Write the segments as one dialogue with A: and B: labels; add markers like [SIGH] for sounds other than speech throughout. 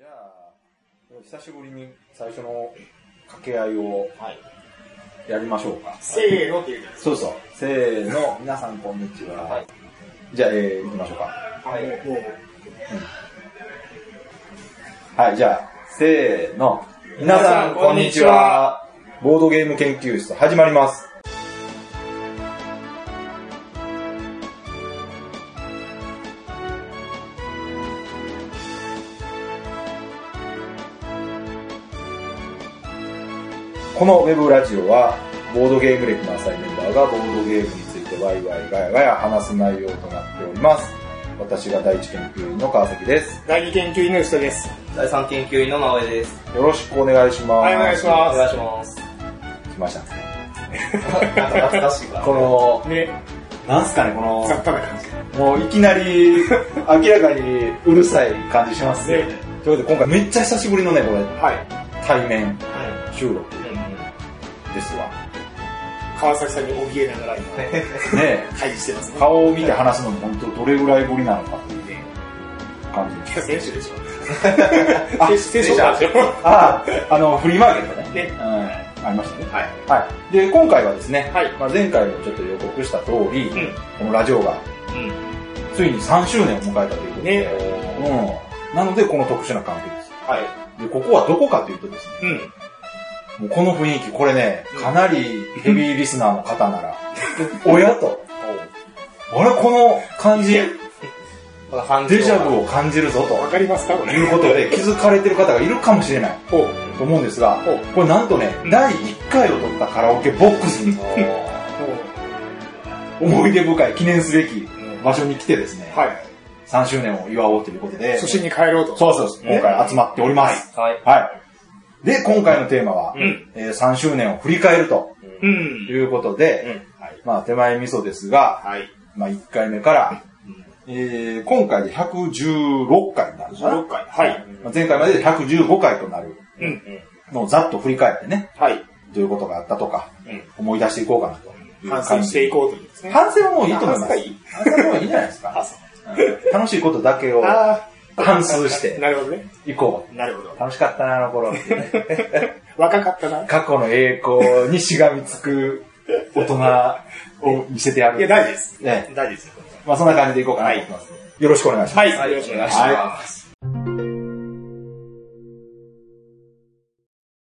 A: じゃあ、久しぶりに最初の掛け合いをやりましょうか。
B: せーのって言うじゃないです
A: そうそう。せーの、皆さんこんにちは。
C: はい
A: じゃあ、えー、行きましょうか。
B: か。はい。
A: はい、じゃあ、せーの。皆さんこんにちは。ボードゲーム研究室始まります。このウェブラジオは、ボードゲーム歴の浅いメンバーがボードゲームについてワイワイガヤガヤ話す内容となっております。私が第一研究員の川崎です。
B: 第二研究員の人です。
C: 第三研究員の直江です。
A: よろしくお願いします。
B: はいお願いし
C: お
B: ます
C: 願いします。
A: 来ましたね。
C: 懐かしいか [LAUGHS]
A: この、
B: ね、
A: なんすかね、この、
B: 雑多な感じ。
A: もういきなり [LAUGHS] 明らかにうるさい感じしますね。
B: ね
A: ということで今回めっちゃ久しぶりのね、これ、
B: はい。
A: 対面
C: うん
A: 収録
C: うん
A: ですわ。
B: 川崎さんに怯えながら今、
A: ね
B: 対峙してますね。
A: 顔を見て話すのも本当どれぐらいぶりなのかという
B: ね
A: 感じです。
B: 選手でしょ。
A: あ
B: 選手選手でしょ。
A: ああ、あの、フリーマーケットね。
B: ね。
A: うん、ありましたね。
B: はい。
A: はい。で、今回はですね、
B: はい
A: まあ、前回もちょっと予告した通り、
B: ん
A: このラジオが
B: う
A: ついに3周年を迎えたということで、
B: ね
A: うん。なので、この特殊な関係です。
B: ん。はい。
A: で、ここはどこかというとですね、
B: うん。
A: もうこの雰囲気、これね、かなりヘビーリスナーの方なら、[LAUGHS] 親と、あれ、この感じ、デジャブを感じるぞ
B: わかりますかことれ。
A: いうことで気づかれてる方がいるかもしれない。と思うんですがこれなんとね、第1回を取ったカラオケボックスに [LAUGHS] 思い出深い記念すべき場所に来てですね、
B: はい。
A: 3周年を祝おうということで、
B: 初心に帰ろうと。
A: そうそうそう、今回集まっております。
C: はい。
A: はい。で、今回のテーマは、
B: ん
A: えー3周年を振り返ると
B: うん。
A: いうことで、
B: はい。
A: まあ手前味噌ですが、
B: はい。
A: まあ1回目から、えー今回で116回になるかな
B: 16回。はい。
A: まあ前回までで115回となる
B: うん。
A: のをざっと振り返ってね、
B: はい。
A: どういうことがあったとか、
B: うん
A: 思い出していこうかなと
B: 反。省していこうというですね。
A: 反省はもういいと思います。
B: 反省は
A: もういいんじゃないですか。楽しいことだけを
B: あ
A: 反数して [LAUGHS]
B: なるほどね。
A: いこ
B: なるほど
A: う。。楽しかったな、あの頃。[LAUGHS]
B: 若かったな。
A: 過去の栄光にしがみつく大人を見せてやる。
B: いや、大事です。
A: ね。
B: 大事です。
A: まあそんな感じでいこうかなと思います。よろしくお願いします。
B: はい。よろしくお願いします。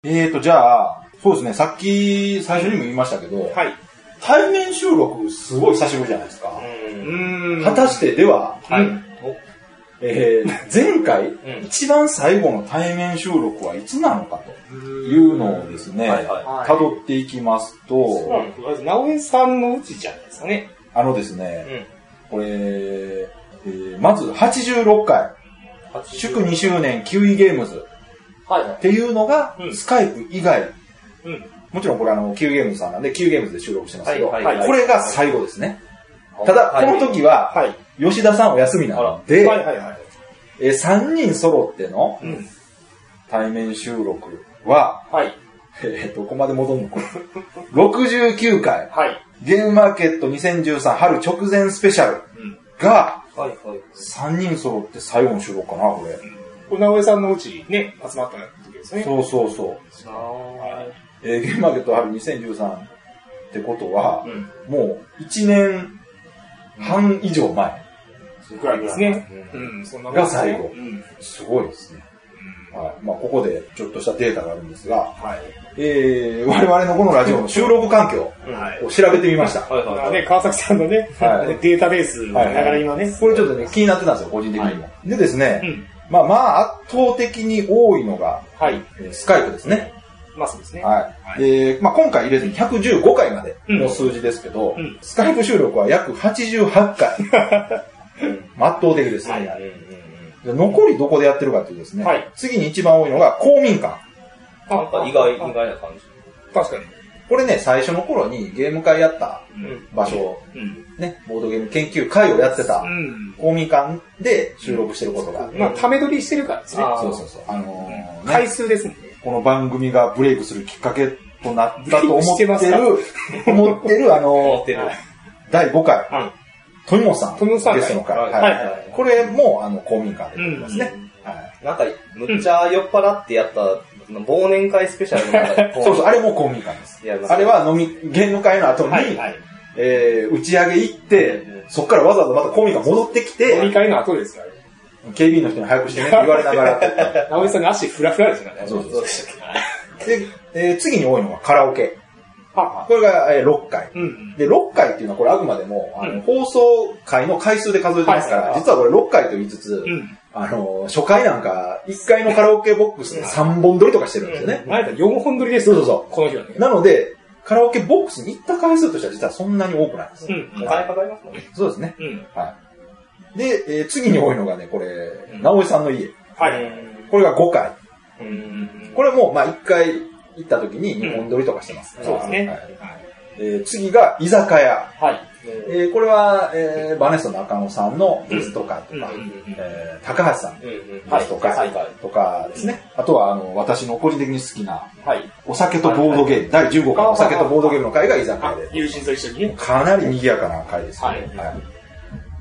A: えーと、じゃあ、そうですね、さっき最初にも言いましたけど、
B: はい。
A: 対面収録すごい久しぶりじゃないですか。
B: うーん。
A: 果たしてでは、
B: はい。
A: えー前回、
C: ん。
A: 一番最後の対面収録はいつなのかというのをですね、
C: はいは
A: 辿っていきますと、
B: まず、直江さんのうちじゃないですかね。
A: あのですね、これ、えーまず86回、祝2周年キウイゲームズ。っ。ていうのが、
B: うん。
A: スカイプ以外、
B: うん。
A: もちろんこれあの、キウイゲームズさんなんで、キウイゲームズで収録してますけど、
C: はいはい
B: はい。
A: これが最後ですね。ただ、この時は、
B: はい。
A: 吉田さんお休みなので、
B: はいはいはい。
A: えー3人揃っての
B: うん。
A: 対面収録は、
B: はい。
A: えー、どこまで戻るのこれ？[LAUGHS] 69回、
B: はい。
A: ゲームマーケット2013春直前スペシャル
B: うん。
A: が、
C: はいはい。
A: 3人揃って最後の収録かな、これ。
B: これ直江さんのうちね、集まった時ですね。
A: そうそうそう。
C: は
A: えーゲームマーケット春2013ってことは、
B: うん。
A: もう1年半以上前。
B: ぐらいですね。
C: う
B: うん。そんな
A: が最後
B: うん。
A: すごいですね。はい。まあ、ここでちょっとしたデータがあるんですが、
B: はい。
A: えー、我々のこのラジオの収録環境
B: はい。
A: を調べてみました。
C: はいはいはい。
B: ね、川崎さんのね、
A: はい
B: データベースを見ながら今ね。
A: これちょっとね、気になってたんですよ、個人的にも。でですね、
B: うん。
A: まあまあ、圧倒的に多いのが、
B: はい。
A: えースカイプですね。
B: まあそうですね。
A: はい。えーまあ今回入れずに115回までの数字ですけど、
B: うん
A: スカイプ収録は約88回。[LAUGHS] まあ圧倒的ですね。残りどこでやってるかっていうとですね、
B: はい
A: 次に一番多いのが公民館。
C: なん。か意外、意外な感じ。
B: 確かに。
A: これね、最初の頃にゲーム会やった
B: うん。
A: 場所、
B: うん。
A: ね、ボードゲーム研究会をやってた
B: うん。
A: 公民館で収録してることがあって、
B: まあ、ため撮りしてるからですね。
A: そうそうそう。あのーね
B: 回数ですね。
A: この番組がブレイクするきっかけとなったと思ってる、思ってる、あの
C: 思ってる。
A: 第5回、
B: はい。
A: 富本さん、
B: 富本さん
A: ゲストの会、
B: はい
A: はい
B: はいはい
A: これも、あの、公民館でやってますね。はい。
C: なんか、むっちゃ酔っ払ってやった、忘年会スペシャルの中で、[LAUGHS]
A: そうそう、あれも公民館です。あれは飲み、芸能会の後に、
B: はい、はい。
A: えー打ち上げ行って、そっからわざわざまた公民館戻ってきて、
B: 飲み会の後ですよ、あれ。
A: 警備員の人に早くしてねって言われながら [LAUGHS]
B: 直江さんが足フラフラですよね。
A: そうそう
C: そうでしたっけ
A: で、えー次に多いのがカラオケ。
B: は
A: これが、えー6回。
B: うん。
A: で、6回っていうのはこれあくまでも、あの
B: うん
A: 放送回の回数で数えてますから、
B: はいはい
A: 実はこれ6回と言いつつ、
B: うん。
A: あの、初回なんか、1回のカラオケボックスで3本撮りとかしてるんですよね。
B: 前だ4本撮りです
A: そうそうそう
B: この日はね。
A: なので、カラオケボックスに行った回数としては実はそんなに多くないです。
B: うん。
C: お金かかりますもんね。
A: そうですね。
B: うん。
A: はい。で、えー次に多いのがね、これ、
B: ん
A: 直江さんの家。
B: はい。
A: これが5回。
C: うん。
A: これも、まあ1回行った時に2本撮りとかしてます。
B: そうですね。
A: はいえー次が居酒屋。
B: はい。
A: えーこれは、えーバネスト中野さんのゲスト会とか、
B: うんうん
A: えー高橋さん
C: うん。うん。
A: ゲスト会
C: はい。はい。
A: とかですね。あとは、あの、私の個人的に好きな、
B: はい。
A: お酒とボードゲーム、第15回お酒とボードゲームの会が居酒屋
B: あ
A: で、
B: 友人と一緒にね。
A: かなり賑やかな会ですよね。
B: はい
A: はい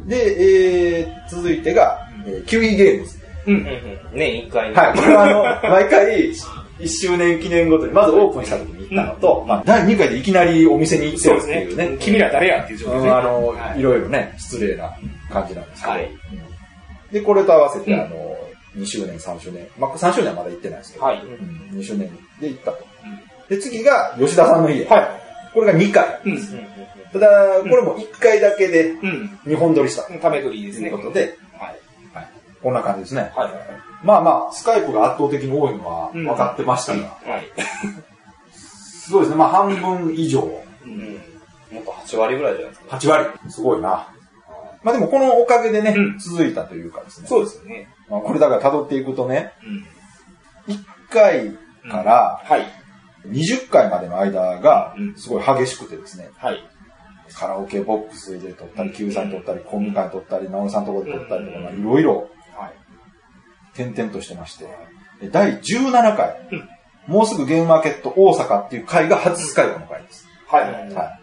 A: で、えー続いてが、えーキウイゲームズ。
B: うん。
C: うん。年一回ね。
A: はい、これはあの、[LAUGHS] 毎回、1周年記念ごとに、まずオープンした時に行ったのと、まあ、第2回でいきなりお店に行ってるっていうね。
B: ね。君ら誰やっていう状態ね。
A: うんあの、
B: はい
A: いろいろね、失礼な感じなんですけど。
B: はい
A: うんで、これと合わせて、
B: うん
A: あの、2周年、3周年。まあ、3周年はまだ行ってないですけど、
B: はい。
A: うん2周年で行ったと。で、次が吉田さんの家。
B: は
A: これが2回。
B: い。うん。
A: ただ、これも1回だけで
B: うん。
A: 2本撮りしたと
B: ため取りですね。
A: いうことで、
B: はい。
A: はい、こんな感じですね。
B: はい。
A: まあまあ、スカイプが圧倒的に多いのは
B: うん
A: 分かってましたが、
B: はい。
A: すごいですね。まあ半分以上、
C: うん。もっと8割ぐらいじゃないですか。
A: 8割。すごいな。まあでもこのおかげでね、
B: うん
A: 続いたというかですね。
B: そうですよね。
A: まあ、これだから辿っていくとね、
B: うん。
A: 1回から
B: はい。
A: 20回までの間が
B: うん
A: すごい激しくてですね、
B: はい。
A: カラオケボックスで撮ったり、
B: うん
A: Q さん撮ったり、コンビ会撮ったり、直江さんのところで撮ったりとか、いろいろ
B: はい。
A: 点々としてまして、で第17回、
B: うん
A: もうすぐゲームマーケット大阪っていう回が初スカイプの回です。
B: はい。
A: は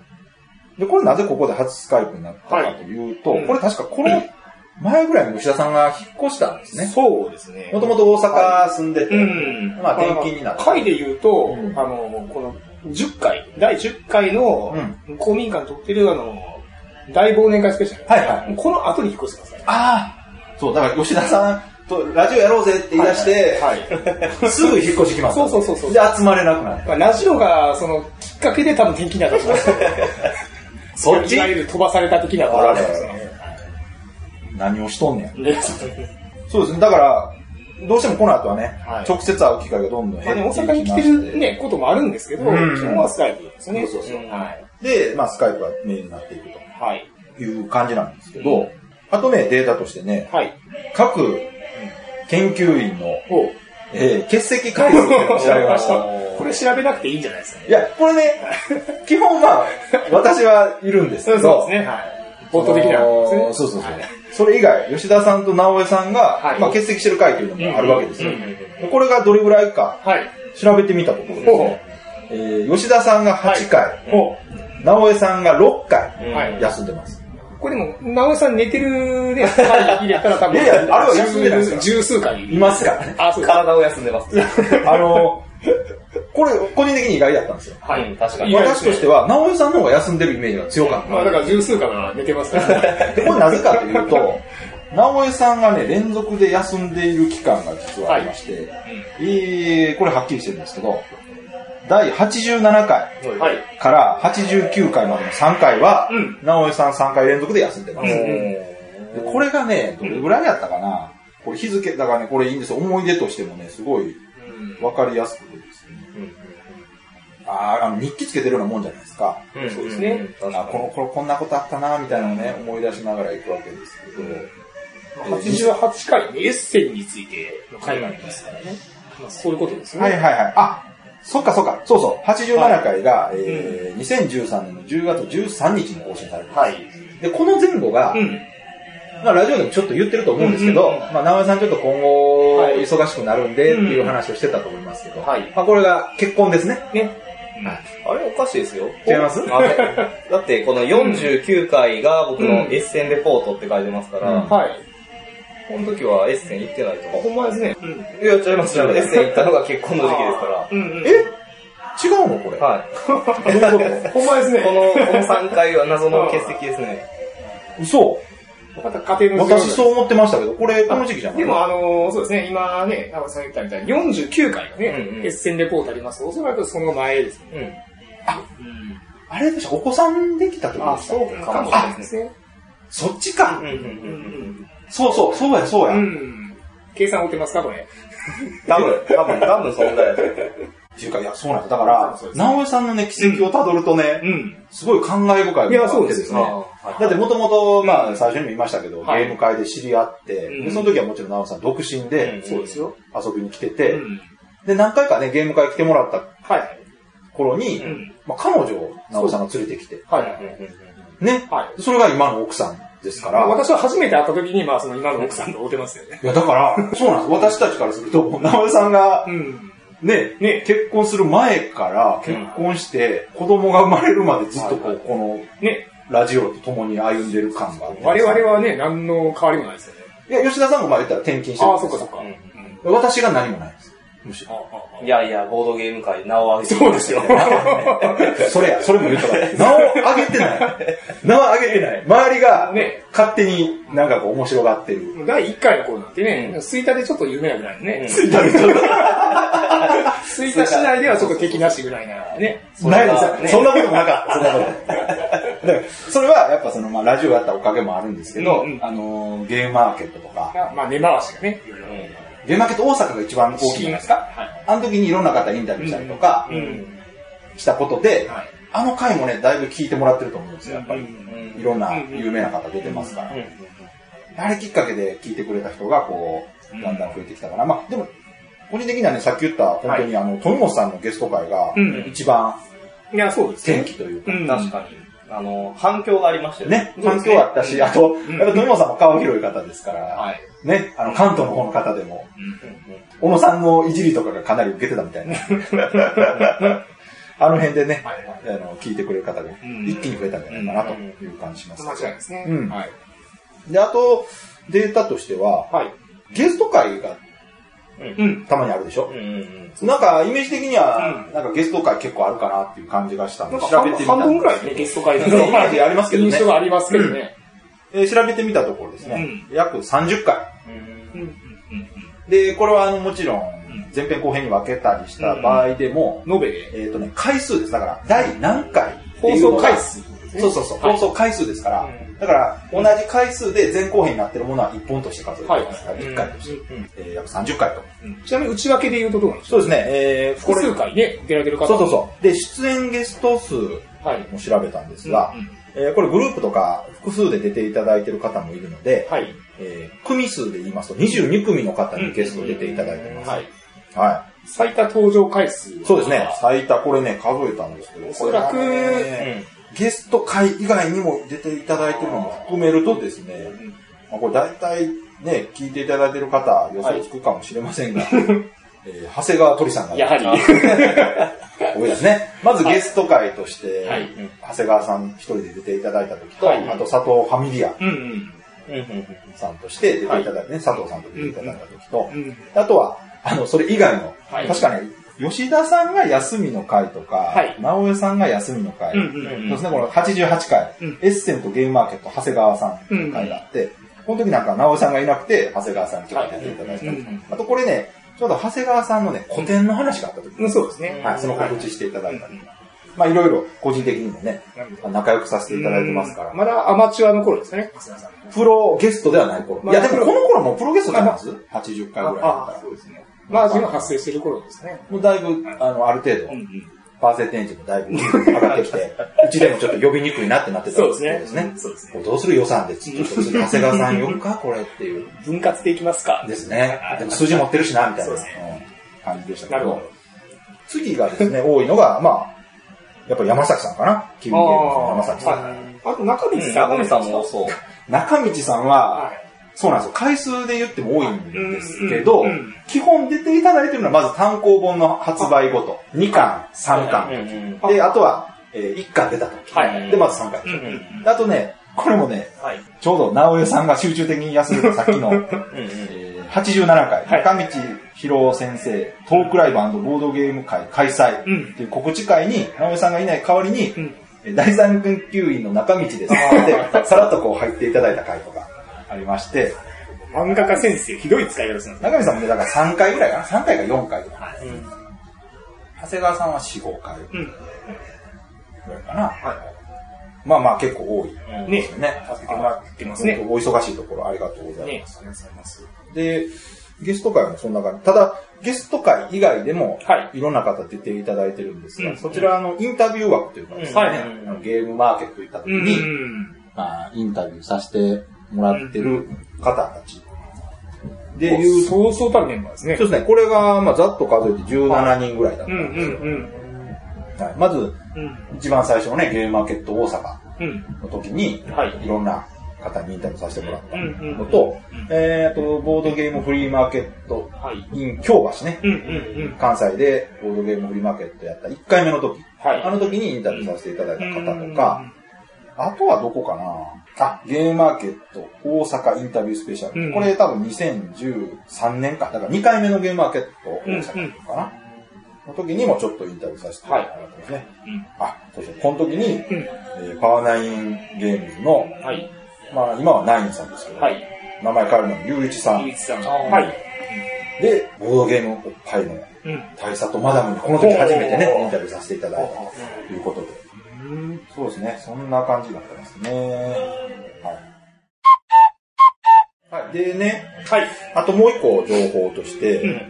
A: い。で、これなぜここで初スカイプになったかというと、
B: はいうん
A: これ確かこの前ぐらいに吉田さんが引っ越したんですね。
B: そうですね。
A: もともと大阪住んでて、
B: うん。
A: まあ転勤になった
B: 回で言うと、
A: うん
B: あの、この10回、第10回の公民館に撮ってるあの、大忘年会スペシャル。
A: はいはい
B: この後に引っ越してますからね。
A: ああそう、だから吉田さんとラジオやろうぜって言い出して、
B: はい。
A: すぐ引っ越してきます。
B: そうそうそうそう
A: で、集まれなくなる。
B: まあ、ラジオが、その、きっかけで多分転勤になったと思います。
A: そっち？
B: いわゆる飛ばされた的なところですね。
A: 何をしとんねん。
B: ね
A: そうですね。だから、どうしてもこの後はね、
B: はい
A: 直接会う機会がどんどん減っていきま
B: 大阪に来てるね、こともあるんですけど、
A: うん
B: 基本はスカイプですね。
A: そうそうそう
B: はい。
A: で、まあ、スカイプがメインになっていく
B: はい。
A: という感じなんですけど、あとね、データとしてね、
B: はい。
A: 各研究員の、えー欠席回数っていうのを調べました。[LAUGHS]
B: これ調べなくていいんじゃないですかね。
A: いや、これね、基本まあ、私はいるんですけど、[LAUGHS]
B: そうですね。はい。ボート的な
A: そ
B: ですね。
A: のそうそうそう。
B: はい
A: それ以外、吉田さんと直江さんが、
B: はい
A: まあ、欠席してる回というのもあるわけですよ。これがどれぐらいか
B: はい。
A: 調べてみたところですね、えー吉田さんが8回、
B: お
A: 直江さんが6回
B: はい。
A: 休んでます。
B: これでも、直江さん寝てるね、回入れたら多分、
A: いやいやあれは休んでないです
B: 十数回。
A: いますからね。
B: あ、そう。
C: 体を休んでます。[LAUGHS]
A: あのこれ、個人的に意外だったんですよ。
B: はい
C: うん確かに
A: 私としては、直江さんの方が休んでるイメージが強かった。
B: まあだから十数回は寝てますからね。
A: でこれなぜかというと、直江さんがね、連続で休んでいる期間が実はありまして、えーこれはっきりしてるんですけど、第87回
B: はい。
A: から89回までの3回は、
B: うん
A: 直江さん3回連続で休んでます。これがね、どれぐらいやったかな、これ日付、だからね、これいいんですよ。思い出としてもね、すごいわかりやすくてですね。あーあの、日記つけてるようなもんじゃないですか。
C: うん
B: そうですね。
A: あこの、これこんなことあったな、みたいなのをね、思い出しながら行くわけですけど、
B: 88回にエッセンについての回がありますからね。まあそういうことですね。
A: はいはいはい。あ、そっかそっか。そうそう。87回が、えー2013年の10月13日に更新されてます。
B: はい。
A: で、この前後が、
B: うん。
A: まあラジオでもちょっと言ってると思うんですけど、
B: うんうん
A: まあ直江さんちょっと今後
B: はい
A: 忙しくなるんでっていう話をしてたと思いますけど、
B: はい
A: まあこれが結婚ですね。
B: ね。
C: あれおかしいですよ。
A: 違います？
C: あれ [LAUGHS] だって、この49回が僕のエッセンレポートって書いてますから、
A: うん
B: はい。
C: この時はエッセン行ってないと思う。
B: ほんまですね。うん。
C: いや、違いますよ。エッセン行ったのが結婚の時期ですから。
B: うんうん。
A: え違うのこれ？
C: はい。
B: ほんまですね。
C: この、この3回は謎の欠席ですね。
A: と嘘
B: また家庭の事情
A: 私そう思ってましたけど、これこの時期じゃない
B: でもあのーそうですね、今ね、長尾さん言ったみたいに49回のね、
C: うんうん
B: エッセンレポートありますおそらくその前ですね。
C: うん。
B: うん。
A: あれでしょお子さんできた時
B: あ、
A: でした
B: そうかもしれないですね。
A: そっちか
C: うん。うんう
B: うんん
A: そうそう、そうや、そうや。
B: うん。うん。計算追ってますかこれ？
C: 多分、多分、多分そんぐらい。
A: っていうか、いや、そうなんです。だから直江さんのね、軌跡をたどるとね、
B: うん。
A: すごい感慨深いものがあって
B: いやそうですよね
A: だってもともと、まあ、最初にも言いましたけど、ゲ
B: はい
A: ーム会で知り合って、
B: うん
A: でその時はもちろん直江さん独身で
C: うん
B: そうですよ。
A: 遊びに来て
B: う
A: て、
B: ん。
A: で、何回かね、ゲーム会来てもらった。頃に、
B: うん。
A: まあ、彼女を直江さんが連れてきて、
B: はいはい。
A: ね、
B: はい。
A: それが今の奥さんですから、
B: 私は初めて会った時に、まあその今の奥さんと会ってますよね。
A: いや、だから、そうなんです。私たちからすると、直江さんが、
B: うん。
A: ね、
B: ね
A: 結婚する前から結婚して、子供が生まれるまでずっとこう、この、
B: ね、
A: ラジオと共に歩んでる感があって
B: 我々はね、何の変わりもないですよね。
A: いや、吉田さんもまあ言ったら転勤してる
B: ああ、そっかそっか。
C: うん
B: うん
A: 私が何もない。むしろ。
C: いやいや、ボードゲーム界で名を上げて
B: そうですよ。[LAUGHS]
A: それや、それも言ったから。[LAUGHS] 名を上げてない。名は上げてない。周りが、
B: ね
A: 勝手になんかこう面白がってる。
B: 第1回の頃なんてね、スイタでちょっと有名なぐらいのね。
A: ツイッターでちょっと [LAUGHS]
B: スイタ市内ではちょっと敵なしぐらいなね。
A: ないですよ
C: ね
A: そんなこともなかった。そんなこと。だからそれはやっぱその、まあ、ラジオやったおかげもあるんですけど、
B: うんうん
A: あのー、ゲームマーケットとか、
B: まあ根回しがね、いろいろ。
A: ゲームマーケット大阪が一番大きいじゃないですか。
B: はい。
A: あの時にいろんな方インタビューしたりとか
B: うんうん
A: したことで、
B: はい。
A: あの回もね、だいぶ聞いてもらってると思うんですよ、やっぱり。
C: うん
A: いろんな有名な方出てますから。
C: うん
A: あれきっかけで聞いてくれた人が、こう、だんだん増えてきたから。まあ、でも、個人的にはね、さっき言った、本当にあの、富本さんのゲスト会が
B: うん、
A: 一番
B: いや、そうですね
A: 元。気というか、
B: うん
C: 確かに。あの、反響がありましたよね。
A: ね、環境あったし、あと、
B: ん
A: やっぱ富本さんも顔広い方ですから、
B: はい。
A: ね、あの、関東の方の方でも、
B: うん
A: 小野さんのいじりとかがかなり受けてたみたいな。[LAUGHS] あの辺でね。あの、聞いてくれる方が
B: ん
A: 一気に増えたんじゃないかなという感じします。
B: 間違いですね。
A: うん
B: はい。
A: で、あと、データとしては、
B: はい。
A: ゲスト会が
B: うん。
A: たまにあるでしょ？
C: うんうん
A: なんか、イメージ的には、
B: うん
A: なんかゲスト会結構あるかなっていう感じがしたんで、調べてみた
B: 半分ぐらいね、ゲスト会
A: イメージありますけどね
B: 印象がありますけどね。
A: えー調べてみたところですね、約30回。
C: うん
B: うん。うん。
A: で、これはあの、もちろん、前編後編に分けたりした場合でも、
B: 延べで。
A: えっ、とね、回数です。だから、第何回
B: 放送回数。
A: そうそうそう、
B: はい
A: 放送回数ですから、
C: うん
A: だから、同じ回数で前後編になってるものは1本として数えてますから、
C: はい
A: 1回として、
C: うん
A: えー約30回と。
B: ちなみに内訳で言うとどうなんでしょ
A: そうですね、えー、こ
B: 複
A: れ、
B: 数回ね、出られてる方。
A: そうそうそう。で、出演ゲスト数
B: はい。
A: も調べたんですが、
B: うん
A: えーこれグループとか複数で出ていただいてる方もいるので、
B: はい。
A: えー組数で言いますと22組の方にゲスト出ていただいてます。
B: はい。
A: は
B: 最多登場回数
A: い。そうですね。最多これね、数えたんですけど、
B: おそらく
A: これはねゲスト会以外にも出ていただいてるのも含めるとですね、まあ、これ大体ね、聞いていただいてる方、予想つくかもしれませんが、えー長谷川鳥さんが。
B: やはり。
A: 多いですね。まずゲスト会として、
B: はい。
A: 長谷川さん一人で出ていただいた時と、
B: はい。
A: あと佐藤ファミリアさんとして出ていただいてね、佐藤さんと出ていただいた時と、
B: うん。
A: あとは、あの、それ以外の、
B: はい。
A: 確かに、吉田さんが休みの会とか、
B: はい。
A: 直江さんが休みの会、そうですね、この88回、
B: うん。
A: エッセンとゲームマーケット長谷川さんの会があって、この時なんか直江さんがいなくて、長谷川さんにちょっと出ていただいたり、あとこれね、ちょうど長谷川さんのね、古典の話があった時、
B: うん。そうですね。
A: はい、その告知していただいたり、まあいろいろ個人的にもね、仲良くさせていただいてますから、
B: まだアマチュアの頃ですね、長谷川さん。
A: プロゲストではない頃。
B: まあ
A: いや、でもこの頃もプロゲストじゃないです ?80 回ぐらいだった
B: あ、
A: ら
B: そうですね。マージンが発生してる頃ですね。
A: もうだいぶ、あの、ある程度、
B: うんうん。
A: パーセンテージもだいぶ上がってきて、[LAUGHS] うちでもちょっと呼びにくいなってなってた
B: そうですね
A: ですね。
B: そうですね
A: どうする予算で、ちょっと次長谷川さん呼ぶかこれっていう。
B: 分割でいきますか。
A: ですね。でも数字持ってるしな、みたいな、感じでしたけど。次がですね、多いのが、まあ、やっぱ山崎さんかな。キウイゲームの山崎さん。
B: はいあと中道
C: うん。
B: さん。
C: 中身さんもそう。[LAUGHS]
A: 中道さんは、
B: はい。
A: そうなんですよ。回数で言っても多いんですけど、基本出ていただいてるのはまず単行本の発売ごと。2巻、3巻。で、あとは、えー1巻出た時。
B: はい
A: で、まず3巻。あとね、これもね、
B: はい。
A: ちょうど直江さんが集中的に休んでたさっきの、[LAUGHS] えー87回、
B: はい。
A: 中道博先生、トークライブボードゲーム会開催。
B: うん。
A: っていう告知会に、直江さんがいない代わりに、第三研究員の中道です。って、さらっとこう入っていただいた回とかありまして、
B: 漫画家先生、ひどい使い方するんです
A: 中道さんもね、だから3回ぐらいかな ?3 回か4回とか。長谷川さんは4、5回
B: うん。
A: ぐらいかな。まあまあ結構多い
B: ね
A: ですよね。
B: 助けてもらってますね。
A: お忙しいところありがとうござい
B: ね
A: ます。
B: ありがとうございます。
A: で、ゲスト会もそんな感じ。ただ、ゲスト会以外でも、
B: はい
A: いろんな方出ていただいてるんですが、
B: うん
A: そちらあのインタビュー枠というかですね、ゲームマーケット行った時
B: うん。
A: に、
B: うん
A: まあ、インタビューさせてもらってる方たち。で、
B: で、
A: いう、
B: そうそうたるメンバーですね。
A: そうですね、これが、まあ、ざっと数えて17人ぐらいだった
B: うんん
A: ですよ。
B: うん
A: はいまず、
B: うん。
A: 一番最初のね、ゲームマーケット大阪
B: うん。
A: の時に、
B: はい。
A: いろんな方にインタビューさせてもらったのと
B: うん、
A: えっと、ボードゲームフリーマーケット
B: はい。
A: in 京橋ね。関西でボードゲームフリーマーケットやった1回目の時、
B: はい。
A: あの時にインタビューさせていただいた方と
B: うん
A: か、、あとはどこかなあ、ゲームマーケット大阪インタビュースペシャル。
B: うん
A: これ多分2013年か。だから2回目のゲームマーケット大阪かな、の時にもちょっとインタビューさせてもらったんですね。
B: うん
A: あ、そうそう。この時に、
B: うん。
A: えーパワーナインゲームズの、
B: はい。
A: まあ今はナインさんですけど、
B: はい。
A: 名前変わるのに、ゆういちさん
B: ゆうい。ちさん。はい。
A: で、ボードゲームおっぱいの
B: うん。
A: 大佐とマダムにこの時初めてねインタビューさせていただいたということで。
B: うん。
A: そうですね。そんな感じだったんですね。はい。はい。でね、
B: はい。
A: あともう一個情報として、
B: うん。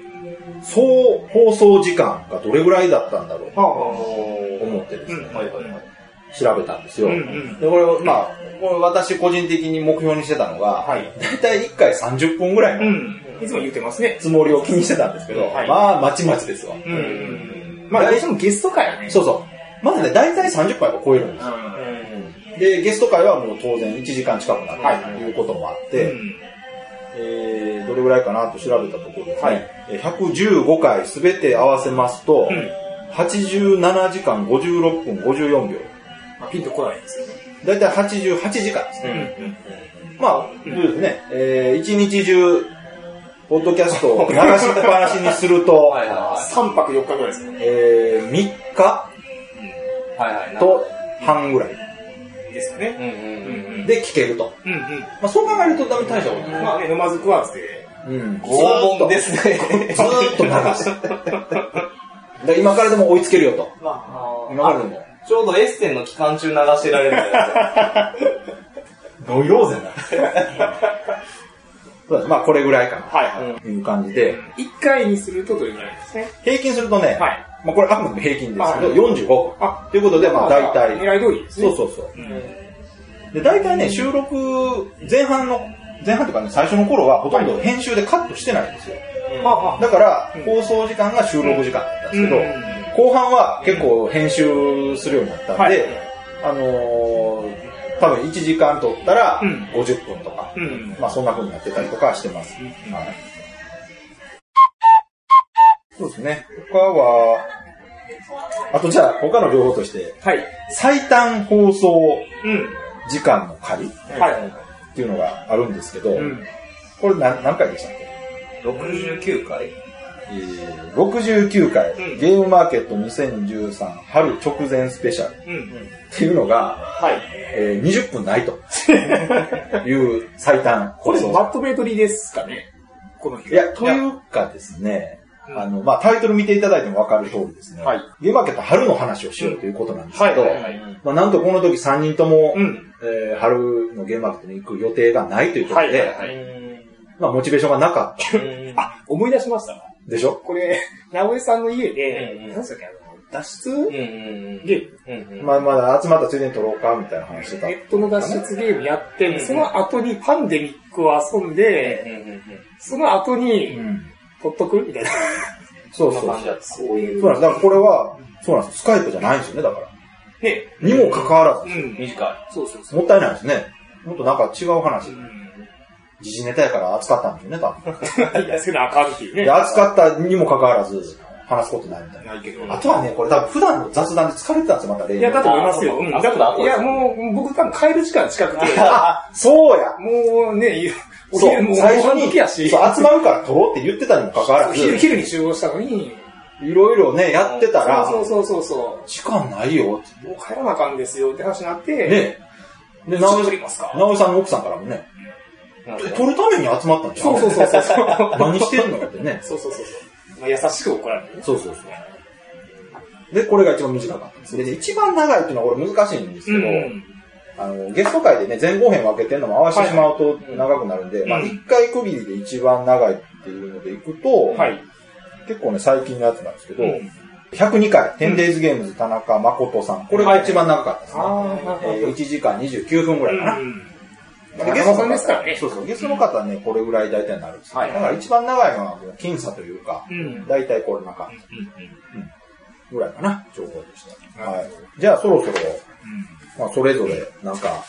A: 総放送時間がどれぐらいだったんだろうと
B: は
A: 思ってですね、
B: うん
C: はいはいはい。
A: 調べたんですよ。
B: うんうん
A: で、これ、まあ、これ私個人的に目標にしてたのが、
B: はい。
A: だいたい1回30分ぐらいうの
B: ん。いつも言ってますね。
A: つもりを気にしてたんですけど、
B: はい
A: まあ、まちまちですわ。
B: うんうん。まあ、どうしてもゲスト会はね。
A: そうそう。まずね、大体30分は超えるんですよ。
B: うん。
A: で、ゲスト会はもう当然1時間近くなる
B: はい
A: ということもあっ
B: う
A: て、
B: ん。
A: えー、どれぐらいかなと調べたところですね、
B: はい
A: えー115回すべて合わせますと、
B: うん。
A: 87時間56分54秒。
B: まあ、ピンとこないですよね。
A: だいたい88時間です
B: う
A: ね。
B: ん。
A: まあ、そうですね。えー、一日中、ポッドキャストを流しっぱなしにすると、
C: はいはいは
B: 3泊4日ぐらいですよね。
A: えー、3日？と半ぐらい
B: ですよね。
C: うんうんうん。
A: で聞けると。
B: うんうん。
A: まあ、そう考えるとダメ大したことない。
B: まあね、飲まず食わずで。
A: うん。
C: 拷問ですね。
A: ずーっと流す。だから今からでも追いつけるよと。
C: まあ、
A: 今からでも。
C: ちょうどエッセンの期間中流してられるみたいな。
A: ノイローゼな。そうです。まあ、これぐらいか
B: はいはい。
A: な。という感じで、
B: 1回にするとどれぐらいですね？
A: 平均するとね、
B: はい。
A: まあ、これあくまでも平均ですけど、
B: はい
A: 45分。
B: あ、
A: ということで、まあ、大体、
B: 狙い通りですね。
A: そうそうそう。
B: うん。
A: で、大体ね、収録、前半の、前半というかね、最初の頃はほとんど編集でカットしてないんですよ。
B: はあはあ
A: だから
B: うん、
A: 放送時間が収録時間だったんですけど、
B: うん
A: 後半は結構編集するようになったんで、
B: はい
A: あのー、多分1時間撮ったら
B: うん
A: 50分とか、
B: うん。
A: まあそんな風になってたりとかしてます。
B: うん
A: はい。そうですね。他は、あとじゃあ他の情報として、
B: はい。
A: 最短放送
B: うん。
A: 時間の仮っ
B: はい。
A: ていうのがあるんですけど、
B: うん。
A: これ何何回でしたっけ
C: ？69回
A: えー69回、
B: うん
A: ゲームマーケット2013春直前スペシャルっ
B: うん。
A: ていうのが、
B: はい。
A: えー20分ないと [LAUGHS] いう最短
B: これ、
A: 放送
B: マットメトリですかね？この日
A: いや、というかですね、
B: うん
A: あの、まあ、タイトル見ていただいてもわかる通りですね、
B: はい
A: ゲームマーケット春の話をしようということなんですけど、
B: はいはいはい
A: まあ、なんとこの時3人とも、
B: うん。
A: えー春のゲームマーケットに行く予定がないということで、
B: はいはいはい。
A: まあ、モチベーションがなかった。
B: あ、思い出しました。
A: でしょ？
B: これ、直江さんの家
C: うん
B: で、
C: うん
B: 何でしたっけ、あの、脱出？
C: うんうんうん。
B: ゲーム。
C: うんうん。
A: まあ、まだ集まったついでに撮ろうか、みたいな話してた。
B: ネットの脱出ゲームやって、
C: うん
B: その後にパンデミックを遊んで、
C: うんうんうん。
B: その後
A: う
B: に、
A: ん。
B: 撮っとく？みたいな。
A: そうそうそう。
C: そ
B: ういう。
A: そうなんです。だからこれは、そうなんです。スカイプじゃないんですよね、だから。
B: ね。
A: にもかかわらず、
B: うん。
C: 短
B: そうそうそう。
A: もったいないですね。もっとなんか違う話
B: う。ん。
A: 時事ネタやから扱ったんですよね、多分。[LAUGHS]
B: いや、それなあかんっていうね。
A: ったにもかかわらず、話すことないみたいな。
B: ないけど。
A: あとはね、これ多分普段の雑談で疲れてたんですよ、また例
B: いや、だと思いますよ。うん。だから、いや、もう、僕多分帰る時間近くて。
A: あ、[LAUGHS] そうや。
B: もうね、お
A: そう最初に、集まるから撮ろうって言ってたにもかかわらず、
B: 昼、昼に集合したのに、
A: いろいろね、やってたら、
B: そうそうそうそ
A: 時間ないよって
B: う。もう帰らなあかんですよって話になって、
A: ね。で、直江さんの奥さんからもね、撮るために集まったんじゃん。
B: そうそうそうそう。[LAUGHS]
A: 何してんのってね。
B: そうそうそうそう。まあ、優しく怒られるね。
A: そうそうそう。で、これが一番短かったんです。で、一番長いっていうのはこれ難しいんですけど、
B: うん。
A: あの、ゲスト会でね、前後編分けてるのも合わせてしまうと長くなるんで、
B: はいうん
A: まあ一回区切りで一番長いっていうのでいくと、
B: はい。
A: 結構ね、最近のやつなんですけど、
B: うん
A: 102回、テンデイズゲームズ田中誠さん。これが一番長かったですね。
B: ああ、なるほど。
A: えー1時間29分ぐらいかな。
B: うん。
A: で
B: ゲストさんですからね。
A: そうそう、ゲストの方はね、これぐらい大体になるんですよ。
B: はい
A: だから一番長いのは僅差というか、
B: うん。
A: 大体これな感じ
B: うん。
A: ぐらいかな、情報でした。
B: うん
A: はい。じゃあそろそろ、まあそれぞれ、なんか、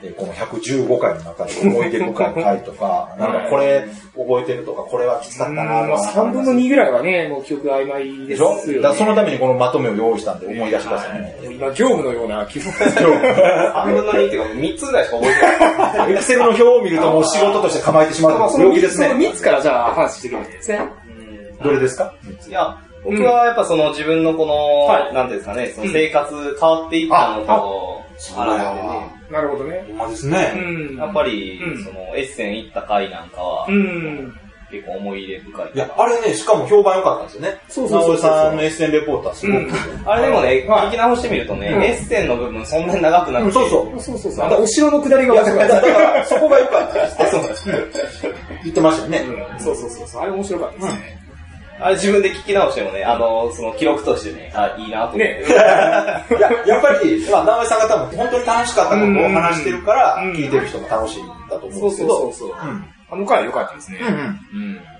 A: えーこの115回の中で思い出深い回とか、[LAUGHS] なんかこれ覚えてるとか、これはきつかったな
B: まあ、3分の2ぐらいはね、もう記憶曖昧で
A: ですしょ
B: よ、ね。
A: だそのためにこのまとめを用意したんで思い出してくださいね。
B: でも今、業務のような気分。[LAUGHS]
C: 3分の2っていうか、3つぐらいしか覚えてない。
A: エクセルの表を見るともう仕事として構えてしまう
B: まあ、
A: と
B: その3つ、
A: 病気ですね
B: その。3つからじゃあ話していくわけですね。
A: どれですか？
C: いや、僕はやっぱその自分のこの、
B: はい
C: なんていうんですかね、その生活変わっていったのと、
A: そうだよ
B: なるほどね。
A: ほんまです
B: う
A: ね。
B: ん。
C: やっぱり
B: うん、
C: そのエッセン行った回なんかは
B: う、ん。
C: 結構思い入れ深い。
A: いや、あれね、しかも評判良かったんですよね。
B: そうそうそうそう
A: 直江さんのエッセンレポーターすごく。
C: あれでもね、
B: はい
C: 聞き直してみるとね、
B: うん
C: エッセンの部分そんなに長くなくて、
A: うんそうそう。
B: そうそうそう。あと、お城の下りが
A: いや、
B: 面
A: だか
B: 白かった。
A: ら、そこが良かったです。
C: あ [LAUGHS] そうなんです
A: 言ってましたよね。
B: そうそうそう。あれ面白かったですね。
C: あれ自分で聞き直してもね、あの、その記録としてね、あ、いいなと思って。
B: ね [LAUGHS]
A: いや、やっぱり、まあ、直江さんが多分本当に楽しかったことを話してるから、
B: うん
A: 聞いてる人も楽しいんだと思うん
B: そうそう
A: ですけど。
B: そうそう。
A: うん
B: あの回良かったですね。
A: うん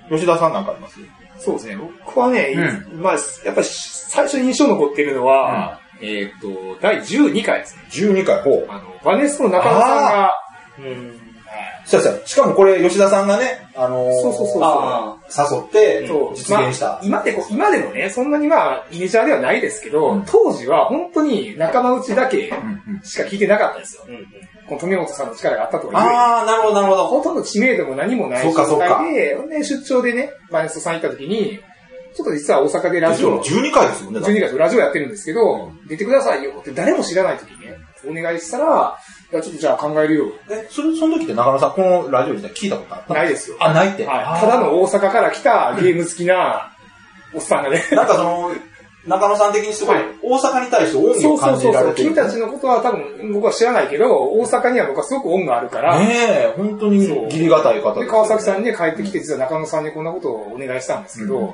A: うん。吉田さんなんかあります？
B: そうですね。僕はね、
A: う
B: まあ、やっぱり最初に印象に残ってるのは、えっと、第12回ですね。
A: ?12 回、ほう。
B: あの、バネストの中野さんが、
A: そうそう。しかもこれ、吉田さんがね、あのー
B: そうそうそう
C: あ
A: 誘って
B: そう、
A: 実現した
B: まあ。今でこ、今でもね、そんなにまあ、イメジャーではないですけど、当時は本当に仲間内だけ
A: うんうん
B: しか聞いてなかったんですよ。
C: うんうん
B: この富本さんの力があったとか
A: あー、なるほど、なるほど。
B: ほとんど知名度も何もない状態で、ほんで出張でね、バネストさん行った時に、ちょっと実は大阪でラジオ、
A: 12回ですもんね。
B: 12月ラジオやってるんですけど、出てくださいよって誰も知らない時にね、お願いしたら、いや、ちょっとじゃあ考えるよ。
A: え、それ、その時って中野さん、このラジオ自体聞いたことあった？
B: ないですよ。
A: あ、ないって。
B: はい。ただの大阪から来たゲーム好きなおっさんがね、[LAUGHS]
A: なんかその、中野さん的にすごい
B: はい、
A: 大阪に対して恩義
B: そう
A: を感じ
B: そうそうそう。
A: られてる。
B: 君たちのことは多分僕は知らないけど、大阪には僕はすごく恩があるから、
A: ねえ、本当に
B: そう
A: 義理がたい方
B: で、川崎さんにね、帰ってきて、実は中野さんにこんなことをお願いしたんですけど、
A: うんうん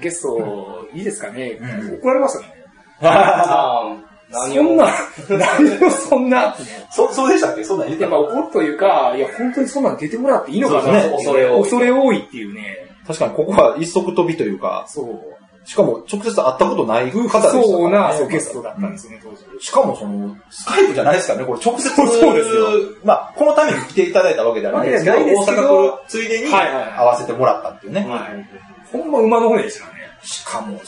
B: ゲスト、いいですかね、
A: うん
B: 怒られましたね。[LAUGHS]
C: 何を
B: そんな、何をそんな、
A: そ、[LAUGHS] そうでしたっけ？そんなん言って
B: やったぱ怒るというか、いや、本当にそんなの出てもらっていいのかな
C: 恐れ多い
B: 恐れ多いっていうね。
A: 確かにここは一足飛びというか、
B: そう。
A: しかも直接会ったことない方でしたからね
B: そうな、そうゲストだったんですよね、当時。
A: しかもその、スカイプじゃないですからね、これ直接。
B: そうですよ。
A: まあ、このために来ていただいたわけではないですけど、
B: わけじゃないですけど
A: 大阪来るついでに
B: はいはいはい
A: 合わせてもらったっていうね。
B: はい。ほんま馬の骨でしたね。
A: しかも、